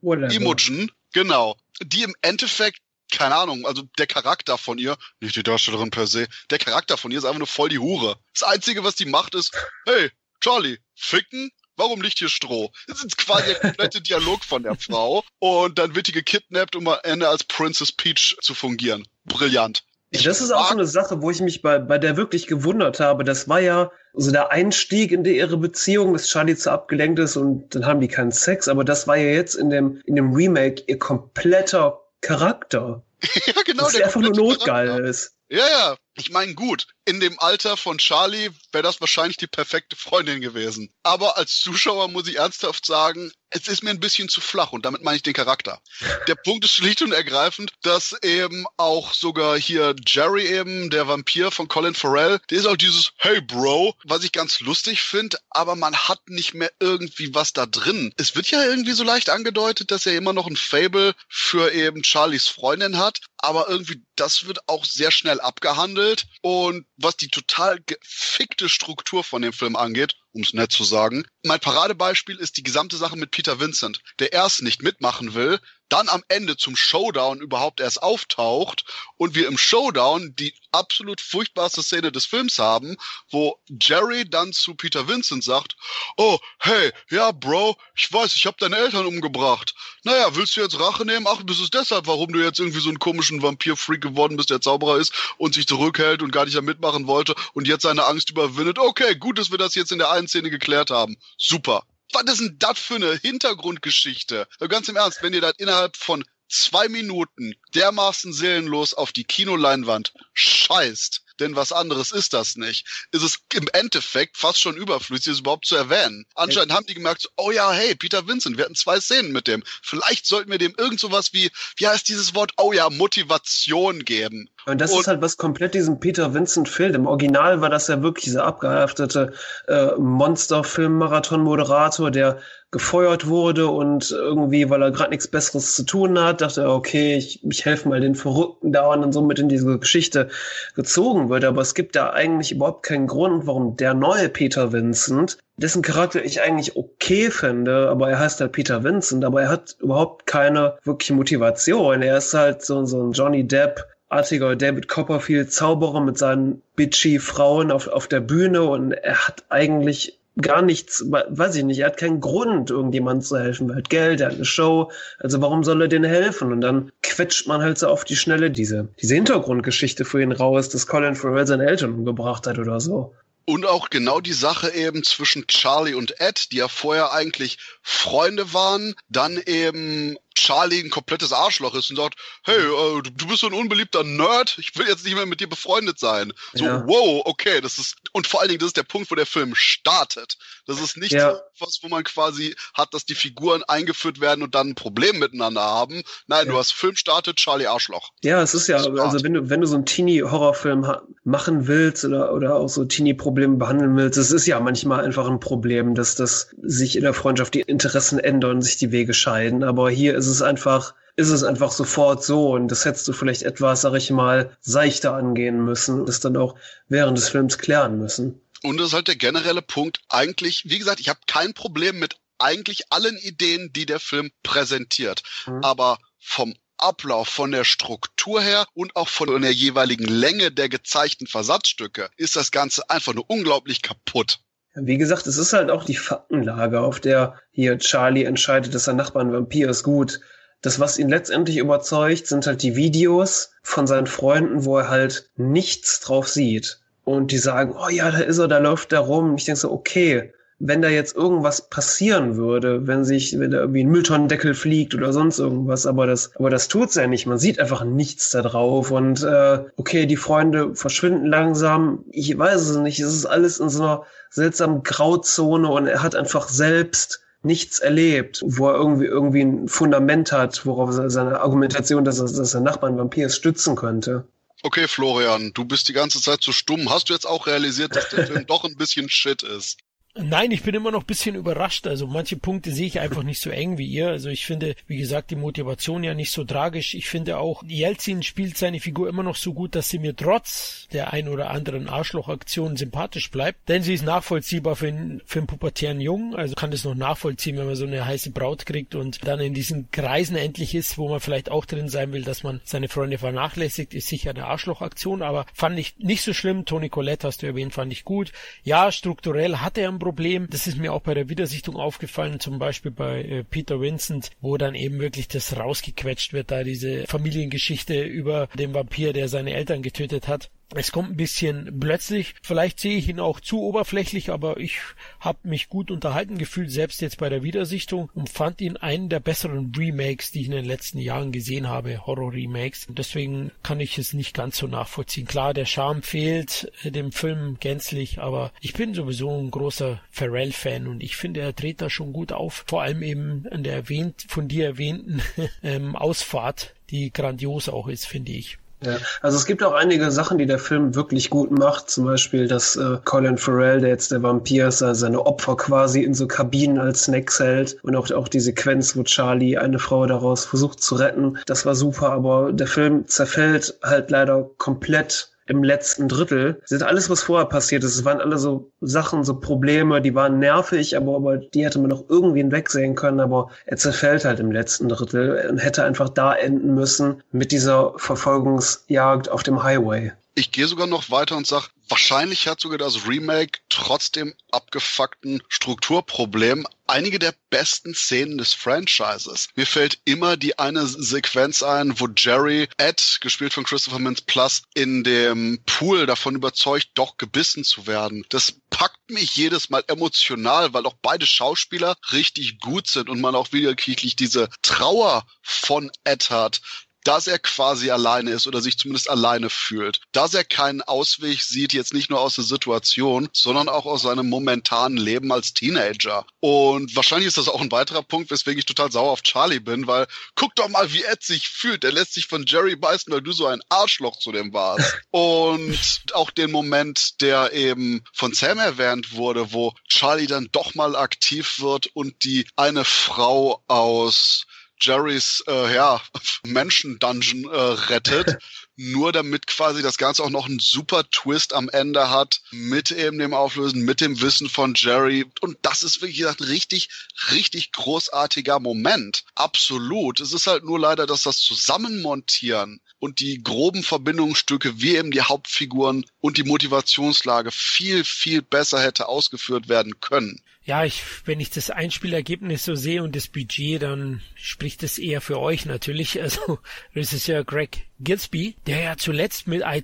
Speaker 3: Whatever. Imogen, genau die im Endeffekt keine Ahnung, also der Charakter von ihr, nicht die Darstellerin per se, der Charakter von ihr ist einfach nur voll die Hure. Das Einzige, was die macht, ist, hey, Charlie, ficken? Warum liegt hier Stroh? Das ist quasi der komplette [laughs] Dialog von der Frau. Und dann wird die gekidnappt, um am Ende als Princess Peach zu fungieren. Brillant.
Speaker 2: Ich das ist auch so eine Sache, wo ich mich bei, bei der wirklich gewundert habe. Das war ja so der Einstieg in die, ihre Beziehung, dass Charlie zu abgelenkt ist und dann haben die keinen Sex. Aber das war ja jetzt in dem, in dem Remake ihr kompletter Charakter. [laughs]
Speaker 3: ja, genau.
Speaker 2: Dass der einfach nur notgeil ist.
Speaker 3: Ja, ja. Ich meine, gut, in dem Alter von Charlie wäre das wahrscheinlich die perfekte Freundin gewesen. Aber als Zuschauer muss ich ernsthaft sagen, es ist mir ein bisschen zu flach und damit meine ich den Charakter. [laughs] Der Punkt ist schlicht und ergreifend, dass eben auch sogar hier Jerry eben, der Vampir von Colin Farrell, der ist auch dieses Hey Bro, was ich ganz lustig finde, aber man hat nicht mehr irgendwie was da drin. Es wird ja irgendwie so leicht angedeutet, dass er immer noch ein Fable für eben Charlies Freundin hat, aber irgendwie das wird auch sehr schnell abgehandelt und was die total gefickte Struktur von dem Film angeht, um es nett zu sagen. Mein Paradebeispiel ist die gesamte Sache mit Peter Vincent, der erst nicht mitmachen will, dann am Ende zum Showdown überhaupt erst auftaucht und wir im Showdown die absolut furchtbarste Szene des Films haben, wo Jerry dann zu Peter Vincent sagt, oh, hey, ja, Bro, ich weiß, ich habe deine Eltern umgebracht. Naja, willst du jetzt Rache nehmen? Ach, das ist deshalb, warum du jetzt irgendwie so einen komischen Vampir-Freak geworden bist, der Zauberer ist und sich zurückhält und gar nicht da mitmachen wollte und jetzt seine Angst überwindet. Okay, gut, dass wir das jetzt in der Szene geklärt haben. Super was ist denn das für eine Hintergrundgeschichte? Ganz im Ernst, wenn ihr das innerhalb von zwei Minuten dermaßen seelenlos auf die Kinoleinwand scheißt, denn was anderes ist das nicht, ist es im Endeffekt fast schon überflüssig, es überhaupt zu erwähnen. Anscheinend haben die gemerkt, oh ja, hey, Peter Vincent, wir hatten zwei Szenen mit dem. Vielleicht sollten wir dem irgend sowas wie, wie heißt dieses Wort? Oh ja, Motivation geben.
Speaker 2: Und das und ist halt was komplett diesem Peter Vincent fehlt. Im Original war das ja wirklich dieser abgehaftete äh, Monster-Film-Marathon-Moderator, der gefeuert wurde und irgendwie, weil er gerade nichts Besseres zu tun hat, dachte er, okay, ich, ich helfe mal den Verrückten da und dann so mit in diese Geschichte gezogen wird. Aber es gibt da eigentlich überhaupt keinen Grund, warum der neue Peter Vincent, dessen Charakter ich eigentlich okay finde, aber er heißt halt Peter Vincent, aber er hat überhaupt keine wirkliche Motivation. Er ist halt so, so ein Johnny Depp artiger David Copperfield Zauberer mit seinen bitchy Frauen auf, auf der Bühne und er hat eigentlich gar nichts, weiß ich nicht, er hat keinen Grund, irgendjemandem zu helfen. Er hat Geld, er hat eine Show, also warum soll er denen helfen? Und dann quetscht man halt so auf die Schnelle diese, diese Hintergrundgeschichte für ihn raus, dass Colin Farrell seine Eltern umgebracht hat oder so.
Speaker 3: Und auch genau die Sache eben zwischen Charlie und Ed, die ja vorher eigentlich Freunde waren, dann eben Charlie ein komplettes Arschloch ist und sagt, hey, äh, du bist so ein unbeliebter Nerd, ich will jetzt nicht mehr mit dir befreundet sein. So, ja. wow, okay, das ist, und vor allen Dingen, das ist der Punkt, wo der Film startet. Das ist nicht ja. so was, wo man quasi hat, dass die Figuren eingeführt werden und dann ein Problem miteinander haben. Nein, ja. du hast Film startet, Charlie Arschloch.
Speaker 2: Ja, es ist ja, Start. also wenn du, wenn du so einen Teenie-Horrorfilm machen willst oder, oder auch so Teenie-Probleme behandeln willst, es ist ja manchmal einfach ein Problem, dass das sich in der Freundschaft die Interessen ändern, sich die Wege scheiden. Aber hier ist es einfach, ist es einfach sofort so und das hättest du vielleicht etwas, sag ich mal, seichter angehen müssen und das dann auch während des Films klären müssen.
Speaker 3: Und das ist halt der generelle Punkt. Eigentlich, wie gesagt, ich habe kein Problem mit eigentlich allen Ideen, die der Film präsentiert. Mhm. Aber vom Ablauf, von der Struktur her und auch von der jeweiligen Länge der gezeigten Versatzstücke ist das Ganze einfach nur unglaublich kaputt.
Speaker 2: Wie gesagt, es ist halt auch die Faktenlage, auf der hier Charlie entscheidet, dass sein Nachbar ein Vampir ist gut. Das, was ihn letztendlich überzeugt, sind halt die Videos von seinen Freunden, wo er halt nichts drauf sieht. Und die sagen, oh ja, da ist er, da läuft er rum. Und ich denke so, okay, wenn da jetzt irgendwas passieren würde, wenn sich, wenn da irgendwie ein Mülltonnendeckel fliegt oder sonst irgendwas, aber das, aber das tut's ja nicht. Man sieht einfach nichts da drauf und äh, okay, die Freunde verschwinden langsam. Ich weiß es nicht. Es ist alles in so einer seltsamen Grauzone und er hat einfach selbst nichts erlebt, wo er irgendwie irgendwie ein Fundament hat, worauf seine Argumentation, dass er, dass er Nachbar ein Vampir ist, stützen könnte.
Speaker 3: Okay, Florian, du bist die ganze Zeit so stumm. Hast du jetzt auch realisiert, dass der Film [laughs] doch ein bisschen shit ist?
Speaker 1: Nein, ich bin immer noch ein bisschen überrascht. Also manche Punkte sehe ich einfach nicht so eng wie ihr. Also ich finde, wie gesagt, die Motivation ja nicht so tragisch. Ich finde auch, Jelzin spielt seine Figur immer noch so gut, dass sie mir trotz der ein oder anderen Arschlochaktion sympathisch bleibt. Denn sie ist nachvollziehbar für einen, für einen pubertären Jungen. Also kann das noch nachvollziehen, wenn man so eine heiße Braut kriegt und dann in diesen Kreisen endlich ist, wo man vielleicht auch drin sein will, dass man seine Freunde vernachlässigt, ist sicher eine Arschlochaktion. Aber fand ich nicht so schlimm. Toni Colette hast du erwähnt, fand ich gut. Ja, strukturell hat er ein Problem. Das ist mir auch bei der Wiedersichtung aufgefallen, zum Beispiel bei äh, Peter Vincent, wo dann eben wirklich das rausgequetscht wird, da diese Familiengeschichte über den Vampir, der seine Eltern getötet hat. Es kommt ein bisschen plötzlich. Vielleicht sehe ich ihn auch zu oberflächlich, aber ich habe mich gut unterhalten gefühlt, selbst jetzt bei der Wiedersichtung und fand ihn einen der besseren Remakes, die ich in den letzten Jahren gesehen habe, Horror-Remakes. Deswegen kann ich es nicht ganz so nachvollziehen. Klar, der Charme fehlt äh, dem Film gänzlich, aber ich bin sowieso ein großer Pharrell-Fan und ich finde, er dreht da schon gut auf. Vor allem eben an der erwähnt, von dir erwähnten [laughs] ähm, Ausfahrt, die grandios auch ist, finde ich.
Speaker 2: Ja, also es gibt auch einige Sachen, die der Film wirklich gut macht. Zum Beispiel, dass äh, Colin Farrell, der jetzt der Vampir ist, also seine Opfer quasi in so Kabinen als Snacks hält. Und auch, auch die Sequenz, wo Charlie eine Frau daraus versucht zu retten. Das war super, aber der Film zerfällt halt leider komplett im letzten Drittel. Das ist alles, was vorher passiert ist. Es waren alle so Sachen, so Probleme, die waren nervig, aber, aber die hätte man noch irgendwie hinwegsehen können. Aber er zerfällt halt im letzten Drittel und hätte einfach da enden müssen mit dieser Verfolgungsjagd auf dem Highway.
Speaker 3: Ich gehe sogar noch weiter und sage, wahrscheinlich hat sogar das Remake trotz dem abgefuckten Strukturproblem einige der besten Szenen des Franchises. Mir fällt immer die eine Sequenz ein, wo Jerry Ed, gespielt von Christopher Mintz Plus, in dem Pool davon überzeugt, doch gebissen zu werden. Das packt mich jedes Mal emotional, weil auch beide Schauspieler richtig gut sind und man auch wiederkrieglich diese Trauer von Ed hat, dass er quasi alleine ist oder sich zumindest alleine fühlt. Dass er keinen Ausweg sieht, jetzt nicht nur aus der Situation, sondern auch aus seinem momentanen Leben als Teenager. Und wahrscheinlich ist das auch ein weiterer Punkt, weswegen ich total sauer auf Charlie bin, weil guck doch mal, wie Ed sich fühlt. Er lässt sich von Jerry beißen, weil du so ein Arschloch zu dem warst. [laughs] Und auch den Moment, der eben von Sam erwähnt wurde, wo Charlie dann doch mal aktiv wird und die eine Frau aus Jerrys äh, ja, [laughs] Menschen-Dungeon äh, rettet. [laughs] nur damit quasi das Ganze auch noch einen super Twist am Ende hat, mit eben dem Auflösen, mit dem Wissen von Jerry. Und das ist wirklich gesagt ein richtig, richtig großartiger Moment. Absolut. Es ist halt nur leider, dass das Zusammenmontieren und die groben Verbindungsstücke, wie eben die Hauptfiguren und die Motivationslage viel, viel besser hätte ausgeführt werden können.
Speaker 1: Ja, ich, wenn ich das Einspielergebnis so sehe und das Budget, dann spricht es eher für euch natürlich. [laughs] Also Regisseur Greg Gillespie, der ja zuletzt mit I,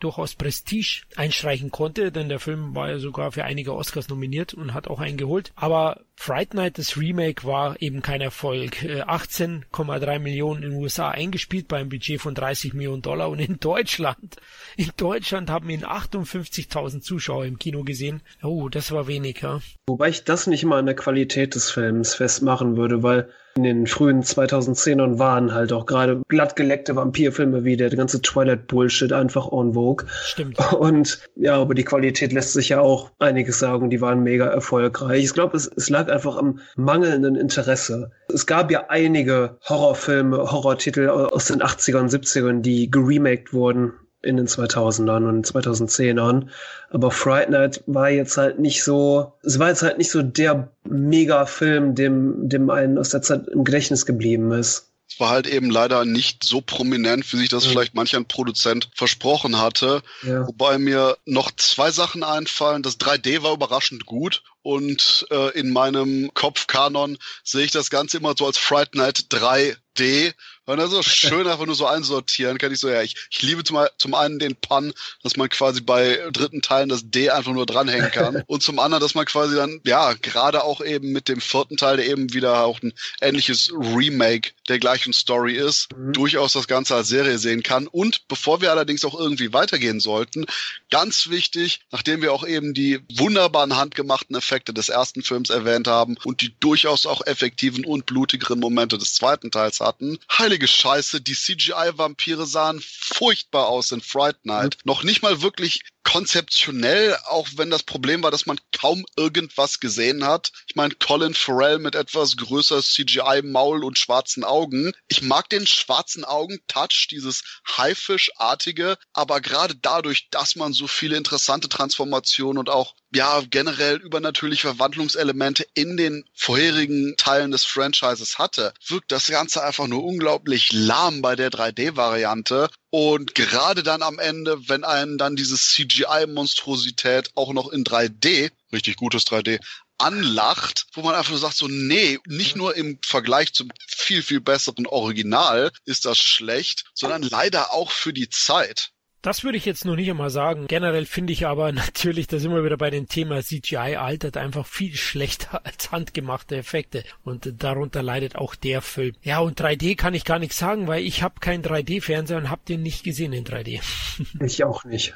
Speaker 1: durchaus Prestige einstreichen konnte, denn der Film war ja sogar für einige Oscars nominiert und hat auch einen geholt. Aber Fright Night, das Remake, war eben kein Erfolg. 18,3 äh, Millionen in den USA eingespielt bei einem Budget von 30 Millionen Dollar und in Deutschland, in Deutschland haben ihn 58.000 Zuschauer im Kino gesehen. Oh, das war wenig, ja.
Speaker 2: Wobei ich das nicht immer an der Qualität des Films festmachen würde, weil in den frühen 2010ern waren halt auch gerade glattgeleckte Vampirfilme wie der ganze Twilight-Bullshit einfach en vogue.
Speaker 1: Stimmt.
Speaker 2: Und ja, über die Qualität lässt sich ja auch einiges sagen. Die waren mega erfolgreich. Ich glaube, es, es lag einfach am mangelnden Interesse. Es gab ja einige Horrorfilme, Horrortitel aus den 80ern, 70ern, die geremaked wurden in den 2000ern und 2010ern. Aber Fright Night war jetzt halt nicht so, es war jetzt halt nicht so der Mega-Film, dem, dem einen aus der Zeit im Gedächtnis geblieben ist.
Speaker 3: Es war halt eben leider nicht so prominent, wie sich das mhm. vielleicht manch ein Produzent versprochen hatte. Ja. Wobei mir noch zwei Sachen einfallen. Das 3D war überraschend gut und äh, in meinem Kopfkanon sehe ich das Ganze immer so als Fright Night 3D und das ist schön einfach nur so einsortieren, kann ich so, ja, ich, ich liebe zum, zum einen den Pun, dass man quasi bei dritten Teilen das D einfach nur dranhängen kann. [laughs] und zum anderen, dass man quasi dann, ja, gerade auch eben mit dem vierten Teil, der eben wieder auch ein ähnliches Remake der gleichen Story ist, mhm. durchaus das Ganze als Serie sehen kann. Und bevor wir allerdings auch irgendwie weitergehen sollten, ganz wichtig, nachdem wir auch eben die wunderbaren handgemachten Effekte des ersten Films erwähnt haben und die durchaus auch effektiven und blutigeren Momente des zweiten Teils hatten, heilige Scheiße, die CGI-Vampire sahen furchtbar aus in Fright Night. Mhm. Noch nicht mal wirklich konzeptionell, auch wenn das Problem war, dass man kaum irgendwas gesehen hat. Ich meine, Colin Farrell mit etwas größer CGI-Maul und schwarzen Augen. Ich mag den schwarzen Augen-Touch, dieses Haifischartige, aber gerade dadurch, dass man so viele interessante Transformationen und auch ja generell übernatürliche Verwandlungselemente in den vorherigen Teilen des Franchises hatte, wirkt das Ganze einfach nur unglaublich lahm bei der 3D-Variante. Und gerade dann am Ende, wenn einen dann diese CGI-Monstrosität auch noch in 3D, richtig gutes 3D, anlacht, wo man einfach nur sagt so, nee, nicht nur im Vergleich zum viel, viel besseren Original ist das schlecht, sondern leider auch für die Zeit.
Speaker 1: Das würde ich jetzt noch nicht einmal sagen. Generell finde ich aber [laughs] natürlich, da sind wir wieder bei dem Thema CGI altert einfach viel schlechter [laughs] als handgemachte Effekte. Und darunter leidet auch der Film. Ja, und 3D kann ich gar nichts sagen, weil ich habe keinen 3D-Fernseher und habe den nicht gesehen in 3D. [laughs]
Speaker 2: Ich auch nicht.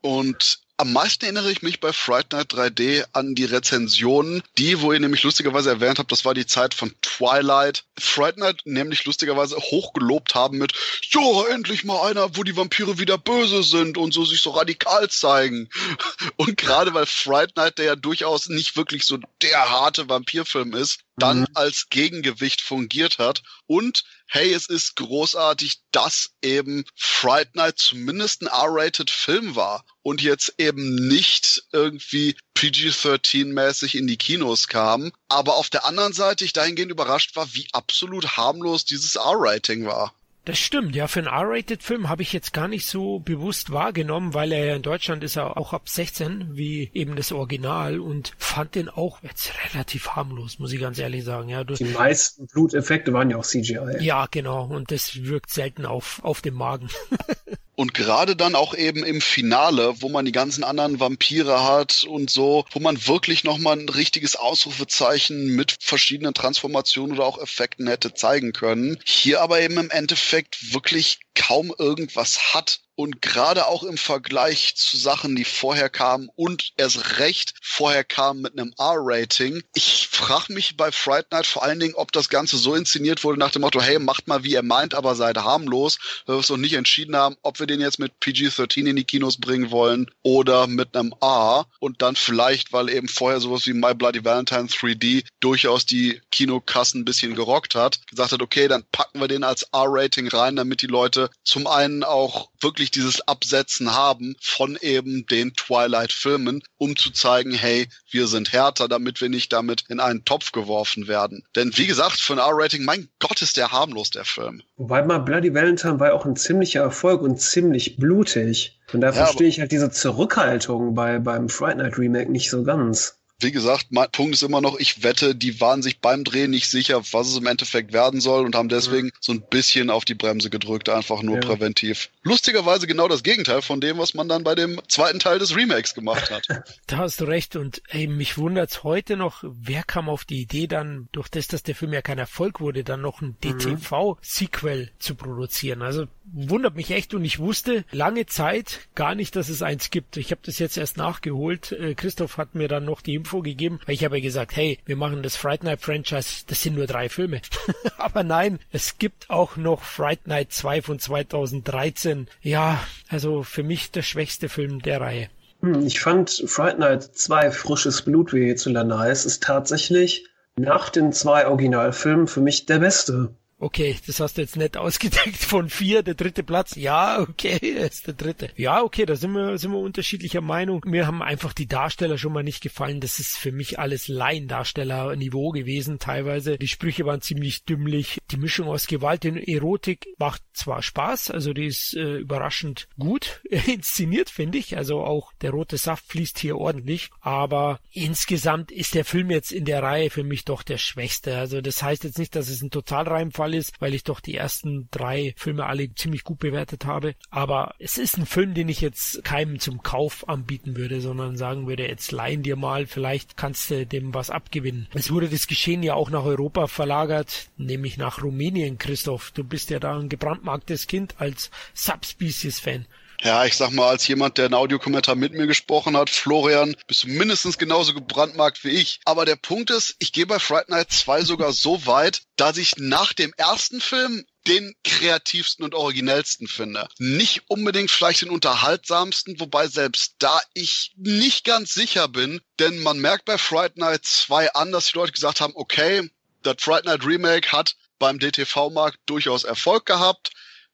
Speaker 3: Und am meisten erinnere ich mich bei Fright Night 3D an die Rezensionen, die, wo ihr nämlich lustigerweise erwähnt habt, das war die Zeit von Twilight. Fright Night nämlich lustigerweise hochgelobt haben mit, ja, endlich mal einer, wo die Vampire wieder böse sind und so sich so radikal zeigen. [laughs] Und gerade weil Fright Night, der ja durchaus nicht wirklich so der harte Vampirfilm ist, dann mhm. als Gegengewicht fungiert hat. Und hey, es ist großartig, dass eben Fright Night zumindest ein R-rated Film war und jetzt eben nicht irgendwie PG-13-mäßig in die Kinos kam. Aber auf der anderen Seite ich dahingehend überrascht war, wie absolut harmlos dieses R-Rating war.
Speaker 1: Das stimmt, ja, für einen R-Rated-Film habe ich jetzt gar nicht so bewusst wahrgenommen, weil er ja in Deutschland ist er auch ab 16, wie eben das Original und fand den auch jetzt relativ harmlos, muss ich ganz ehrlich sagen. Ja,
Speaker 2: du, Die meisten Bluteffekte waren ja auch CGI.
Speaker 1: Ja, genau, und das wirkt selten auf, auf dem Magen. [laughs]
Speaker 3: Und gerade dann auch eben im Finale, wo man die ganzen anderen Vampire hat und so, wo man wirklich nochmal ein richtiges Ausrufezeichen mit verschiedenen Transformationen oder auch Effekten hätte zeigen können. Hier aber eben im Endeffekt wirklich kaum irgendwas hat und gerade auch im Vergleich zu Sachen, die vorher kamen und erst recht vorher kamen mit einem R-Rating. Ich frage mich bei Fright Night vor allen Dingen, ob das Ganze so inszeniert wurde nach dem Motto, hey, macht mal wie ihr meint, aber seid harmlos, weil wir es noch nicht entschieden haben, ob wir den jetzt mit PG-13 in die Kinos bringen wollen oder mit einem R und dann vielleicht, weil eben vorher sowas wie My Bloody Valentine 3D durchaus die Kinokassen ein bisschen gerockt hat, gesagt hat, okay, dann packen wir den als R-Rating rein, damit die Leute zum einen auch wirklich dieses Absetzen haben von eben den Twilight-Filmen, um zu zeigen, hey, wir sind härter, damit wir nicht damit in einen Topf geworfen werden. Denn wie gesagt, für ein R-Rating, mein Gott, ist der harmlos, der Film.
Speaker 2: Wobei mal Bloody Valentine war auch ein ziemlicher Erfolg und ziemlich blutig. Und da ja, verstehe ich halt diese Zurückhaltung bei, beim Fright Night Remake nicht so ganz
Speaker 3: wie gesagt, mein Punkt ist immer noch, ich wette, die waren sich beim Drehen nicht sicher, was es im Endeffekt werden soll und haben deswegen ja. so ein bisschen auf die Bremse gedrückt, einfach nur ja. präventiv. Lustigerweise genau das Gegenteil von dem, was man dann bei dem zweiten Teil des Remakes gemacht hat. [laughs]
Speaker 1: Da hast du recht und ey, mich wundert's heute noch, wer kam auf die Idee dann, durch das, dass der Film ja kein Erfolg wurde, dann noch ein mhm. DTV-Sequel zu produzieren. Also wundert mich echt und ich wusste lange Zeit gar nicht, dass es eins gibt. Ich habe das jetzt erst nachgeholt. Äh, Christoph hat mir dann noch die Info gegeben, weil ich habe ja gesagt, hey, wir machen das Fright Night Franchise, das sind nur drei Filme. [laughs] Aber nein, es gibt auch noch Fright Night 2 von 2013. Ja, also für mich der schwächste Film der Reihe.
Speaker 2: Hm, ich fand Fright Night 2 frisches Blut, wie hierzulande heißt, ist tatsächlich nach den zwei Originalfilmen für mich der beste.
Speaker 1: Okay, das hast du jetzt nett [laughs] ausgedeckt von vier, der dritte Platz. Ja, okay, ist der dritte. Ja, okay, da sind wir, sind wir unterschiedlicher Meinung. Mir haben einfach die Darsteller schon mal nicht gefallen. Das ist für mich alles Laiendarsteller-Niveau gewesen teilweise. Die Sprüche waren ziemlich dümmlich. Die Mischung aus Gewalt und Erotik macht zwar Spaß, also die ist äh, überraschend gut [laughs] inszeniert, finde ich. Also auch der rote Saft fließt hier ordentlich. Aber insgesamt ist der Film jetzt in der Reihe für mich doch der schwächste. Also das heißt jetzt nicht, dass es ein Totalreimfall Fall ist, weil ich doch die ersten drei Filme alle ziemlich gut bewertet habe. Aber es ist ein Film, den ich jetzt keinem zum Kauf anbieten würde, sondern sagen würde, jetzt leihen dir mal, vielleicht kannst du dem was abgewinnen. Es wurde das Geschehen ja auch nach Europa verlagert, nämlich nach Rumänien, Christoph. Du bist ja da ein gebrandmarktes Kind als Subspecies-Fan.
Speaker 3: Ja, ich sag mal, als jemand, der einen Audiokommentar mit mir gesprochen hat, Florian, bist du mindestens genauso gebrandmarkt wie ich. Aber der Punkt ist, ich gehe bei Fright Night 2 sogar so weit, dass ich nach dem ersten Film den kreativsten und originellsten finde. Nicht unbedingt vielleicht den unterhaltsamsten, wobei selbst da ich nicht ganz sicher bin, denn man merkt bei Fright Night 2 an, dass die Leute gesagt haben, okay, das Fright Night Remake hat beim DTV-Markt durchaus Erfolg gehabt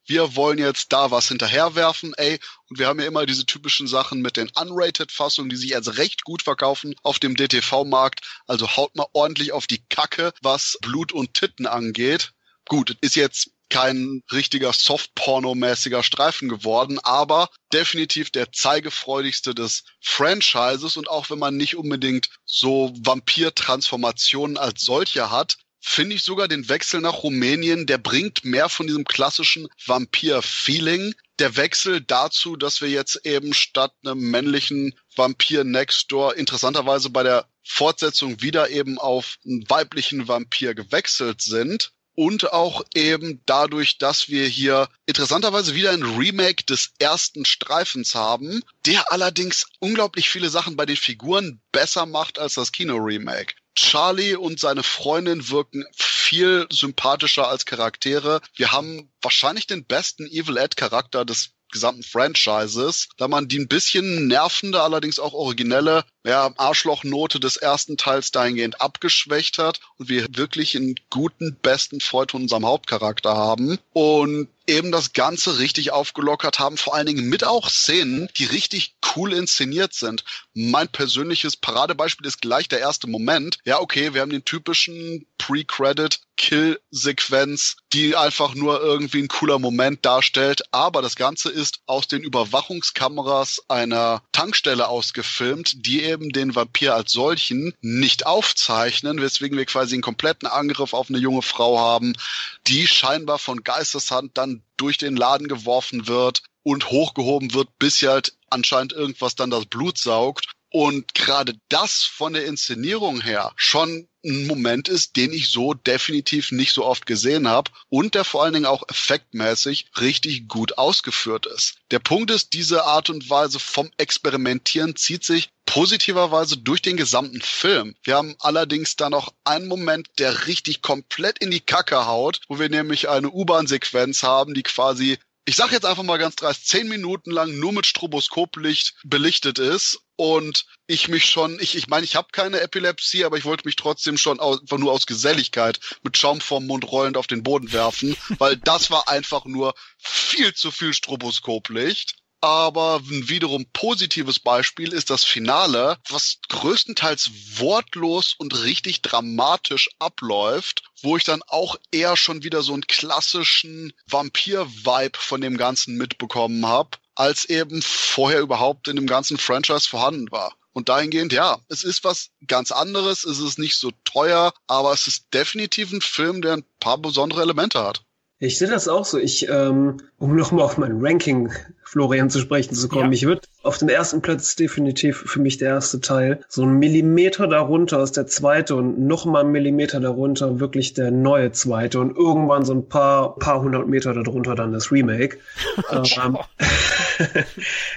Speaker 3: wir wollen jetzt da was hinterherwerfen, ey. Und wir haben ja immer diese typischen Sachen mit den Unrated-Fassungen, die sich als recht gut verkaufen auf dem DTV-Markt. Also haut mal ordentlich auf die Kacke, was Blut und Titten angeht. Gut, ist jetzt kein richtiger Soft-Porno-mäßiger Streifen geworden, aber definitiv der zeigefreudigste des Franchises und auch wenn man nicht unbedingt so Vampir-Transformationen als solche hat, finde ich sogar den Wechsel nach Rumänien, der bringt mehr von diesem klassischen Vampir-Feeling. Der Wechsel dazu, dass wir jetzt eben statt einem männlichen Vampir Next Door interessanterweise bei der Fortsetzung wieder eben auf einen weiblichen Vampir gewechselt sind. Und auch eben dadurch, dass wir hier interessanterweise wieder ein Remake des ersten Streifens haben, der allerdings unglaublich viele Sachen bei den Figuren besser macht als das Kino-Remake. Charlie und seine Freundin wirken viel sympathischer als Charaktere. Wir haben wahrscheinlich den besten Evil Ed Charakter des gesamten Franchises, da man die ein bisschen nervende, allerdings auch originelle ja, Arschlochnote des ersten Teils dahingehend abgeschwächt hat und wir wirklich einen guten, besten Freund von unserem Hauptcharakter haben. Und eben das Ganze richtig aufgelockert haben, vor allen Dingen mit auch Szenen, die richtig cool inszeniert sind. Mein persönliches Paradebeispiel ist gleich der erste Moment. Ja, okay, wir haben den typischen Pre-Credit Kill-Sequenz, die einfach nur irgendwie ein cooler Moment darstellt. Aber das Ganze ist aus den Überwachungskameras einer Tankstelle ausgefilmt, die eben den Vampir als solchen nicht aufzeichnen, weswegen wir quasi einen kompletten Angriff auf eine junge Frau haben, die scheinbar von Geisteshand dann durch den Laden geworfen wird und hochgehoben wird, bis halt anscheinend irgendwas dann das Blut saugt. Und gerade das von der Inszenierung her schon ein Moment ist, den ich so definitiv nicht so oft gesehen habe und der vor allen Dingen auch effektmäßig richtig gut ausgeführt ist. Der Punkt ist, diese Art und Weise vom Experimentieren zieht sich positiverweise durch den gesamten Film. Wir haben allerdings da noch einen Moment, der richtig komplett in die Kacke haut, wo wir nämlich eine U-Bahn-Sequenz haben, die quasi ich sag jetzt einfach mal ganz dreist, zehn Minuten lang nur mit Stroboskoplicht belichtet ist und ich mich schon, ich ich, meine, ich habe keine Epilepsie, aber ich wollte mich trotzdem schon aus, einfach nur aus Geselligkeit mit Schaum vorm Mund rollend auf den Boden werfen, [laughs] weil das war einfach nur viel zu viel Stroboskoplicht. Aber ein wiederum positives Beispiel ist das Finale, was größtenteils wortlos und richtig dramatisch abläuft, wo ich dann auch eher schon wieder so einen klassischen Vampir-Vibe von dem Ganzen mitbekommen habe, als eben vorher überhaupt in dem ganzen Franchise vorhanden war. Und dahingehend, ja, es ist was ganz anderes, es ist nicht so teuer, aber es ist definitiv ein Film, der ein paar besondere Elemente hat.
Speaker 2: Ich sehe das auch so. Ich, ähm, um nochmal auf mein Ranking, Florian, zu sprechen zu kommen, ja. ich würde auf dem ersten Platz definitiv für mich der erste Teil. So ein Millimeter darunter ist der zweite und nochmal ein Millimeter darunter wirklich der neue zweite und irgendwann so ein paar, paar hundert Meter darunter dann das Remake. [laughs] ähm, [laughs]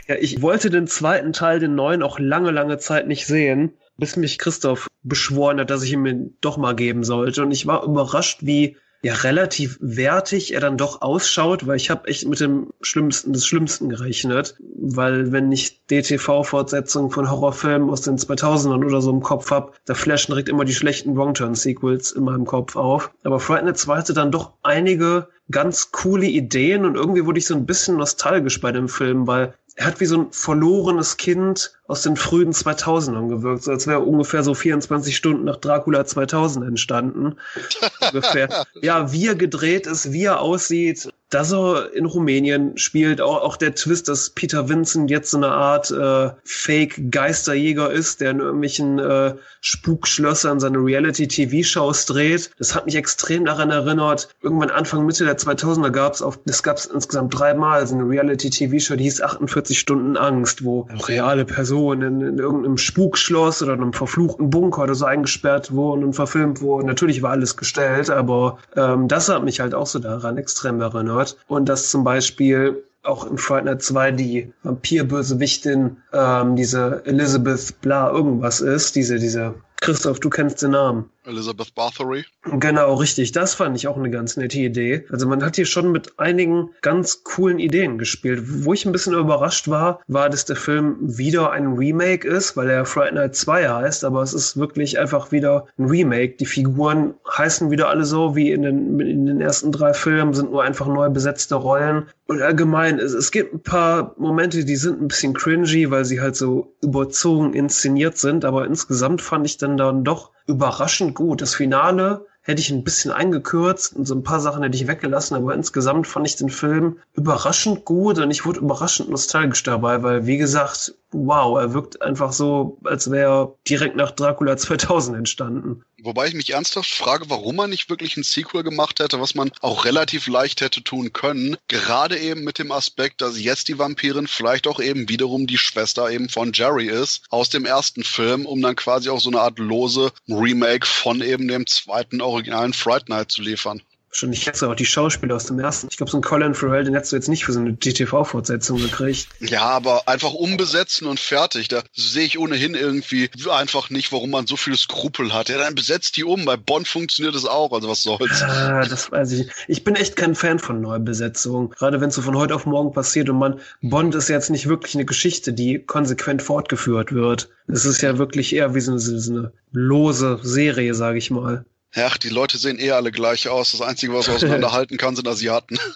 Speaker 2: ja, ich wollte den zweiten Teil, den neuen, auch lange, lange Zeit nicht sehen bis mich Christoph beschworen hat, dass ich ihn mir doch mal geben sollte. Und ich war überrascht, wie ja relativ wertig er dann doch ausschaut, weil ich habe echt mit dem Schlimmsten des Schlimmsten gerechnet, weil wenn ich DTV-Fortsetzungen von Horrorfilmen aus den 2000ern oder so im Kopf hab, da flashen direkt immer die schlechten Wrong-Turn-Sequels in meinem Kopf auf. Aber Fright Night 2 hatte dann doch einige ganz coole Ideen und irgendwie wurde ich so ein bisschen nostalgisch bei dem Film, weil er hat wie so ein verlorenes Kind aus den frühen 2000ern gewirkt, so als wäre ungefähr so 24 Stunden nach Dracula 2000 entstanden. [laughs] ungefähr. Ja, wie er gedreht ist, wie er aussieht, dass er in Rumänien spielt, auch, auch der Twist, dass Peter Vincent jetzt so eine Art äh, Fake-Geisterjäger ist, der in irgendwelchen äh, Spukschlössern seine Reality-TV-Shows dreht. Das hat mich extrem daran erinnert. Irgendwann Anfang, Mitte der 2000er gab es auf, das gab es insgesamt dreimal, so eine Reality-TV-Show, die hieß 48 Stunden Angst, wo reale Personen in, in irgendeinem Spukschloss oder einem verfluchten Bunker oder so eingesperrt wurden und verfilmt wurden. Natürlich war alles gestellt, aber ähm, das hat mich halt auch so daran extrem erinnert. Und dass zum Beispiel auch in Fright Night 2 die Vampirbösewichtin ähm, diese Elizabeth Bla irgendwas ist, diese, diese Christoph, du kennst den Namen.
Speaker 3: Elizabeth Bathory.
Speaker 2: Genau, richtig. Das fand ich auch eine ganz nette Idee. Also man hat hier schon mit einigen ganz coolen Ideen gespielt. Wo ich ein bisschen überrascht war, war, dass der Film wieder ein Remake ist, weil er Friday Night 2 heißt, aber es ist wirklich einfach wieder ein Remake. Die Figuren heißen wieder alle so wie in den, in den ersten drei Filmen, sind nur einfach neu besetzte Rollen. Und allgemein, es, es gibt ein paar Momente, die sind ein bisschen cringy, weil sie halt so überzogen inszeniert sind, aber insgesamt fand ich dann dann doch überraschend gut. Das Finale hätte ich ein bisschen eingekürzt und so ein paar Sachen hätte ich weggelassen, aber insgesamt fand ich den Film überraschend gut und ich wurde überraschend nostalgisch dabei, weil wie gesagt, wow, er wirkt einfach so, als wäre er direkt nach Dracula 2000 entstanden.
Speaker 3: Wobei ich mich ernsthaft frage, warum man nicht wirklich ein Sequel gemacht hätte, was man auch relativ leicht hätte tun können. Gerade eben mit dem Aspekt, dass jetzt die Vampirin vielleicht auch eben wiederum die Schwester eben von Jerry ist, aus dem ersten Film, um dann quasi auch so eine Art lose Remake von eben dem zweiten originalen Fright Night zu liefern.
Speaker 2: Schon ich hätte auch die Schauspieler aus dem ersten. Ich glaube, so ein Colin Farrell, den hättest du jetzt nicht für so eine GTV-Fortsetzung gekriegt.
Speaker 3: Ja, aber einfach umbesetzen und fertig. Da sehe ich ohnehin irgendwie einfach nicht, warum man so viele Skrupel hat. Ja, dann besetzt die um. Bei Bond funktioniert es auch. Also was soll's.
Speaker 2: Ah, das weiß ich. Ich bin echt kein Fan von Neubesetzungen. Gerade wenn es so von heute auf morgen passiert und man, Bond ist jetzt nicht wirklich eine Geschichte, die konsequent fortgeführt wird. Es ist ja wirklich eher wie so eine, so eine lose Serie, sage ich mal.
Speaker 3: Ach, die Leute sehen eh alle gleich aus. Das Einzige, was man auseinanderhalten kann, sind Asiaten. [laughs]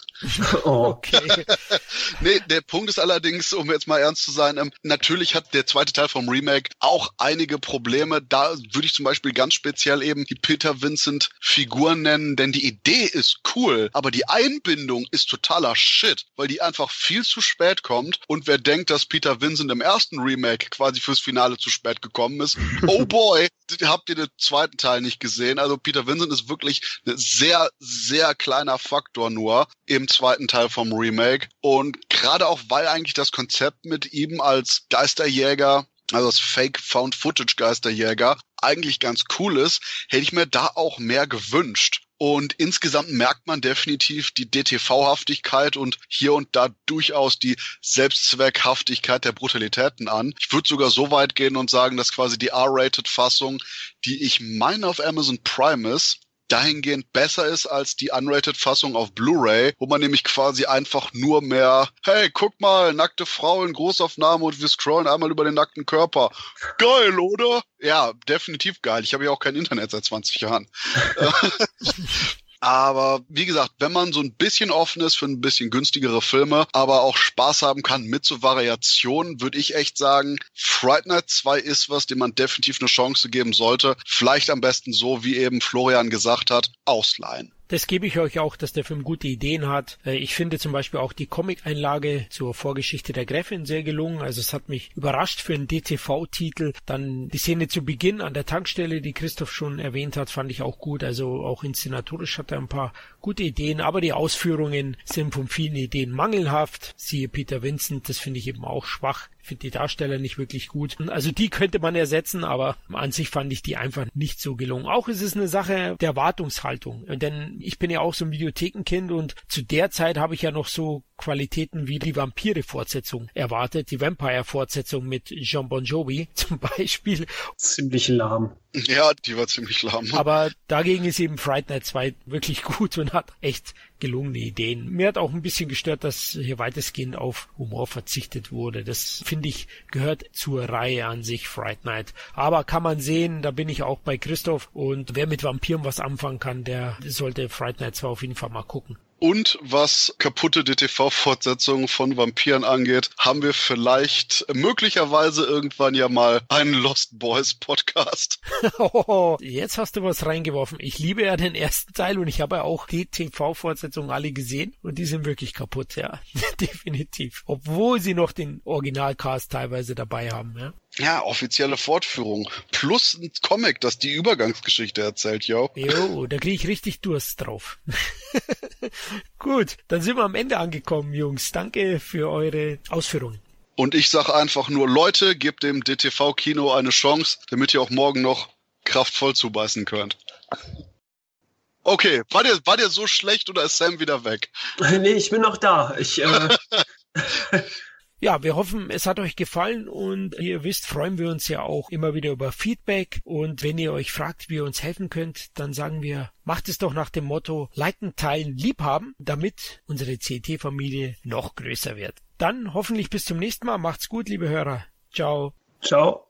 Speaker 2: Okay. [laughs]
Speaker 3: nee, der Punkt ist allerdings, um jetzt mal ernst zu sein, ähm, natürlich hat der zweite Teil vom Remake auch einige Probleme. Da würde ich zum Beispiel ganz speziell eben die Peter Vincent Figuren nennen, denn die Idee ist cool, aber die Einbindung ist totaler Shit, weil die einfach viel zu spät kommt. Und wer denkt, dass Peter Vincent im ersten Remake quasi fürs Finale zu spät gekommen ist, [laughs] oh boy, habt ihr den zweiten Teil nicht gesehen. Also Peter Vincent ist wirklich ein sehr, sehr kleiner Faktor nur im zweiten Teil vom Remake. Und Gerade auch, weil eigentlich das Konzept mit ihm als Geisterjäger also das Fake Found Footage Geisterjäger, eigentlich ganz cool ist, hätte ich mir da auch mehr gewünscht. Und insgesamt merkt man definitiv die DTV-Haftigkeit und hier und da durchaus die Selbstzweckhaftigkeit der Brutalitäten an. Ich würde sogar so weit gehen und sagen, dass quasi die R-Rated-Fassung, die ich meine auf Amazon Prime ist, dahingehend besser ist als die Unrated-Fassung auf Blu-ray, wo man nämlich quasi einfach nur mehr, hey, guck mal, nackte Frau in Großaufnahme und wir scrollen einmal über den nackten Körper. Geil, oder? Ja, definitiv geil. Ich habe ja auch kein Internet seit 20 Jahren. [laughs] [laughs] Aber wie gesagt, wenn man so ein bisschen offen ist für ein bisschen günstigere Filme, aber auch Spaß haben kann mit so Variationen, würde ich echt sagen, Fright Night 2 ist was, dem man definitiv eine Chance geben sollte. Vielleicht am besten so, wie eben Florian gesagt hat, ausleihen.
Speaker 1: Das gebe ich euch auch, dass der Film gute Ideen hat. Äh, ich finde zum Beispiel auch die Comic-Einlage zur Vorgeschichte der Gräfin sehr gelungen. Also es hat mich überrascht für einen DTV-Titel. Dann die Szene zu Beginn an der Tankstelle, die Christoph schon erwähnt hat, fand ich auch gut. Also auch inszenatorisch hat er ein paar gute Ideen, aber die Ausführungen sind von vielen Ideen mangelhaft. Siehe Peter Vincent, das finde ich eben auch schwach finde die Darsteller nicht wirklich gut. Also die könnte man ersetzen, aber an sich fand ich die einfach nicht so gelungen. Auch ist es eine Sache der Wartungshaltung. Denn ich bin ja auch so ein Videothekenkind und zu der Zeit habe ich ja noch so Qualitäten wie die Vampire-Fortsetzung erwartet, die Vampire-Fortsetzung mit Jean Bon Jovi [laughs] zum Beispiel.
Speaker 2: Ziemlich lahm. [laughs]
Speaker 3: Ja, die war ziemlich lahm.
Speaker 1: Aber dagegen ist eben Fright Night 2 wirklich [laughs] gut und hat echt gelungene Ideen. Mir hat auch ein bisschen gestört, dass hier weitestgehend auf Humor verzichtet wurde. Das finde ich gehört zur Reihe an sich, Fright Night. Aber kann man sehen, da bin ich auch bei Christoph und wer mit Vampiren was anfangen kann, der sollte Fright Night 2 auf jeden Fall mal gucken.
Speaker 3: Und was kaputte DTV-Fortsetzungen von Vampiren angeht, haben wir vielleicht möglicherweise irgendwann ja mal einen Lost Boys Podcast.
Speaker 1: oh, [laughs] jetzt hast du was reingeworfen. Ich liebe ja den ersten Teil und ich habe ja auch die TV-Fortsetzungen alle gesehen und die sind wirklich kaputt, ja. [laughs] Definitiv. Obwohl sie noch den Originalcast teilweise dabei haben, ja.
Speaker 3: Ja, offizielle Fortführung. Plus ein Comic, das die Übergangsgeschichte erzählt, yo.
Speaker 1: Jo, da kriege ich richtig Durst drauf. [laughs] Gut, dann sind wir am Ende angekommen, Jungs. Danke für eure Ausführungen.
Speaker 3: Und ich sage einfach nur, Leute, gebt dem DTV-Kino eine Chance, damit ihr auch morgen noch kraftvoll zubeißen könnt. Okay, war der, war der so schlecht oder ist Sam wieder weg? [laughs]
Speaker 2: Nee, ich bin noch da. Ich, äh, [laughs]
Speaker 1: Ja, wir hoffen, es hat euch gefallen und ihr wisst, freuen wir uns ja auch immer wieder über Feedback und wenn ihr euch fragt, wie ihr uns helfen könnt, dann sagen wir, macht es doch nach dem Motto liken, teilen, liebhaben, damit unsere CT-Familie noch größer wird. Dann hoffentlich bis zum nächsten Mal. Macht's gut, liebe Hörer. Ciao.
Speaker 2: Ciao.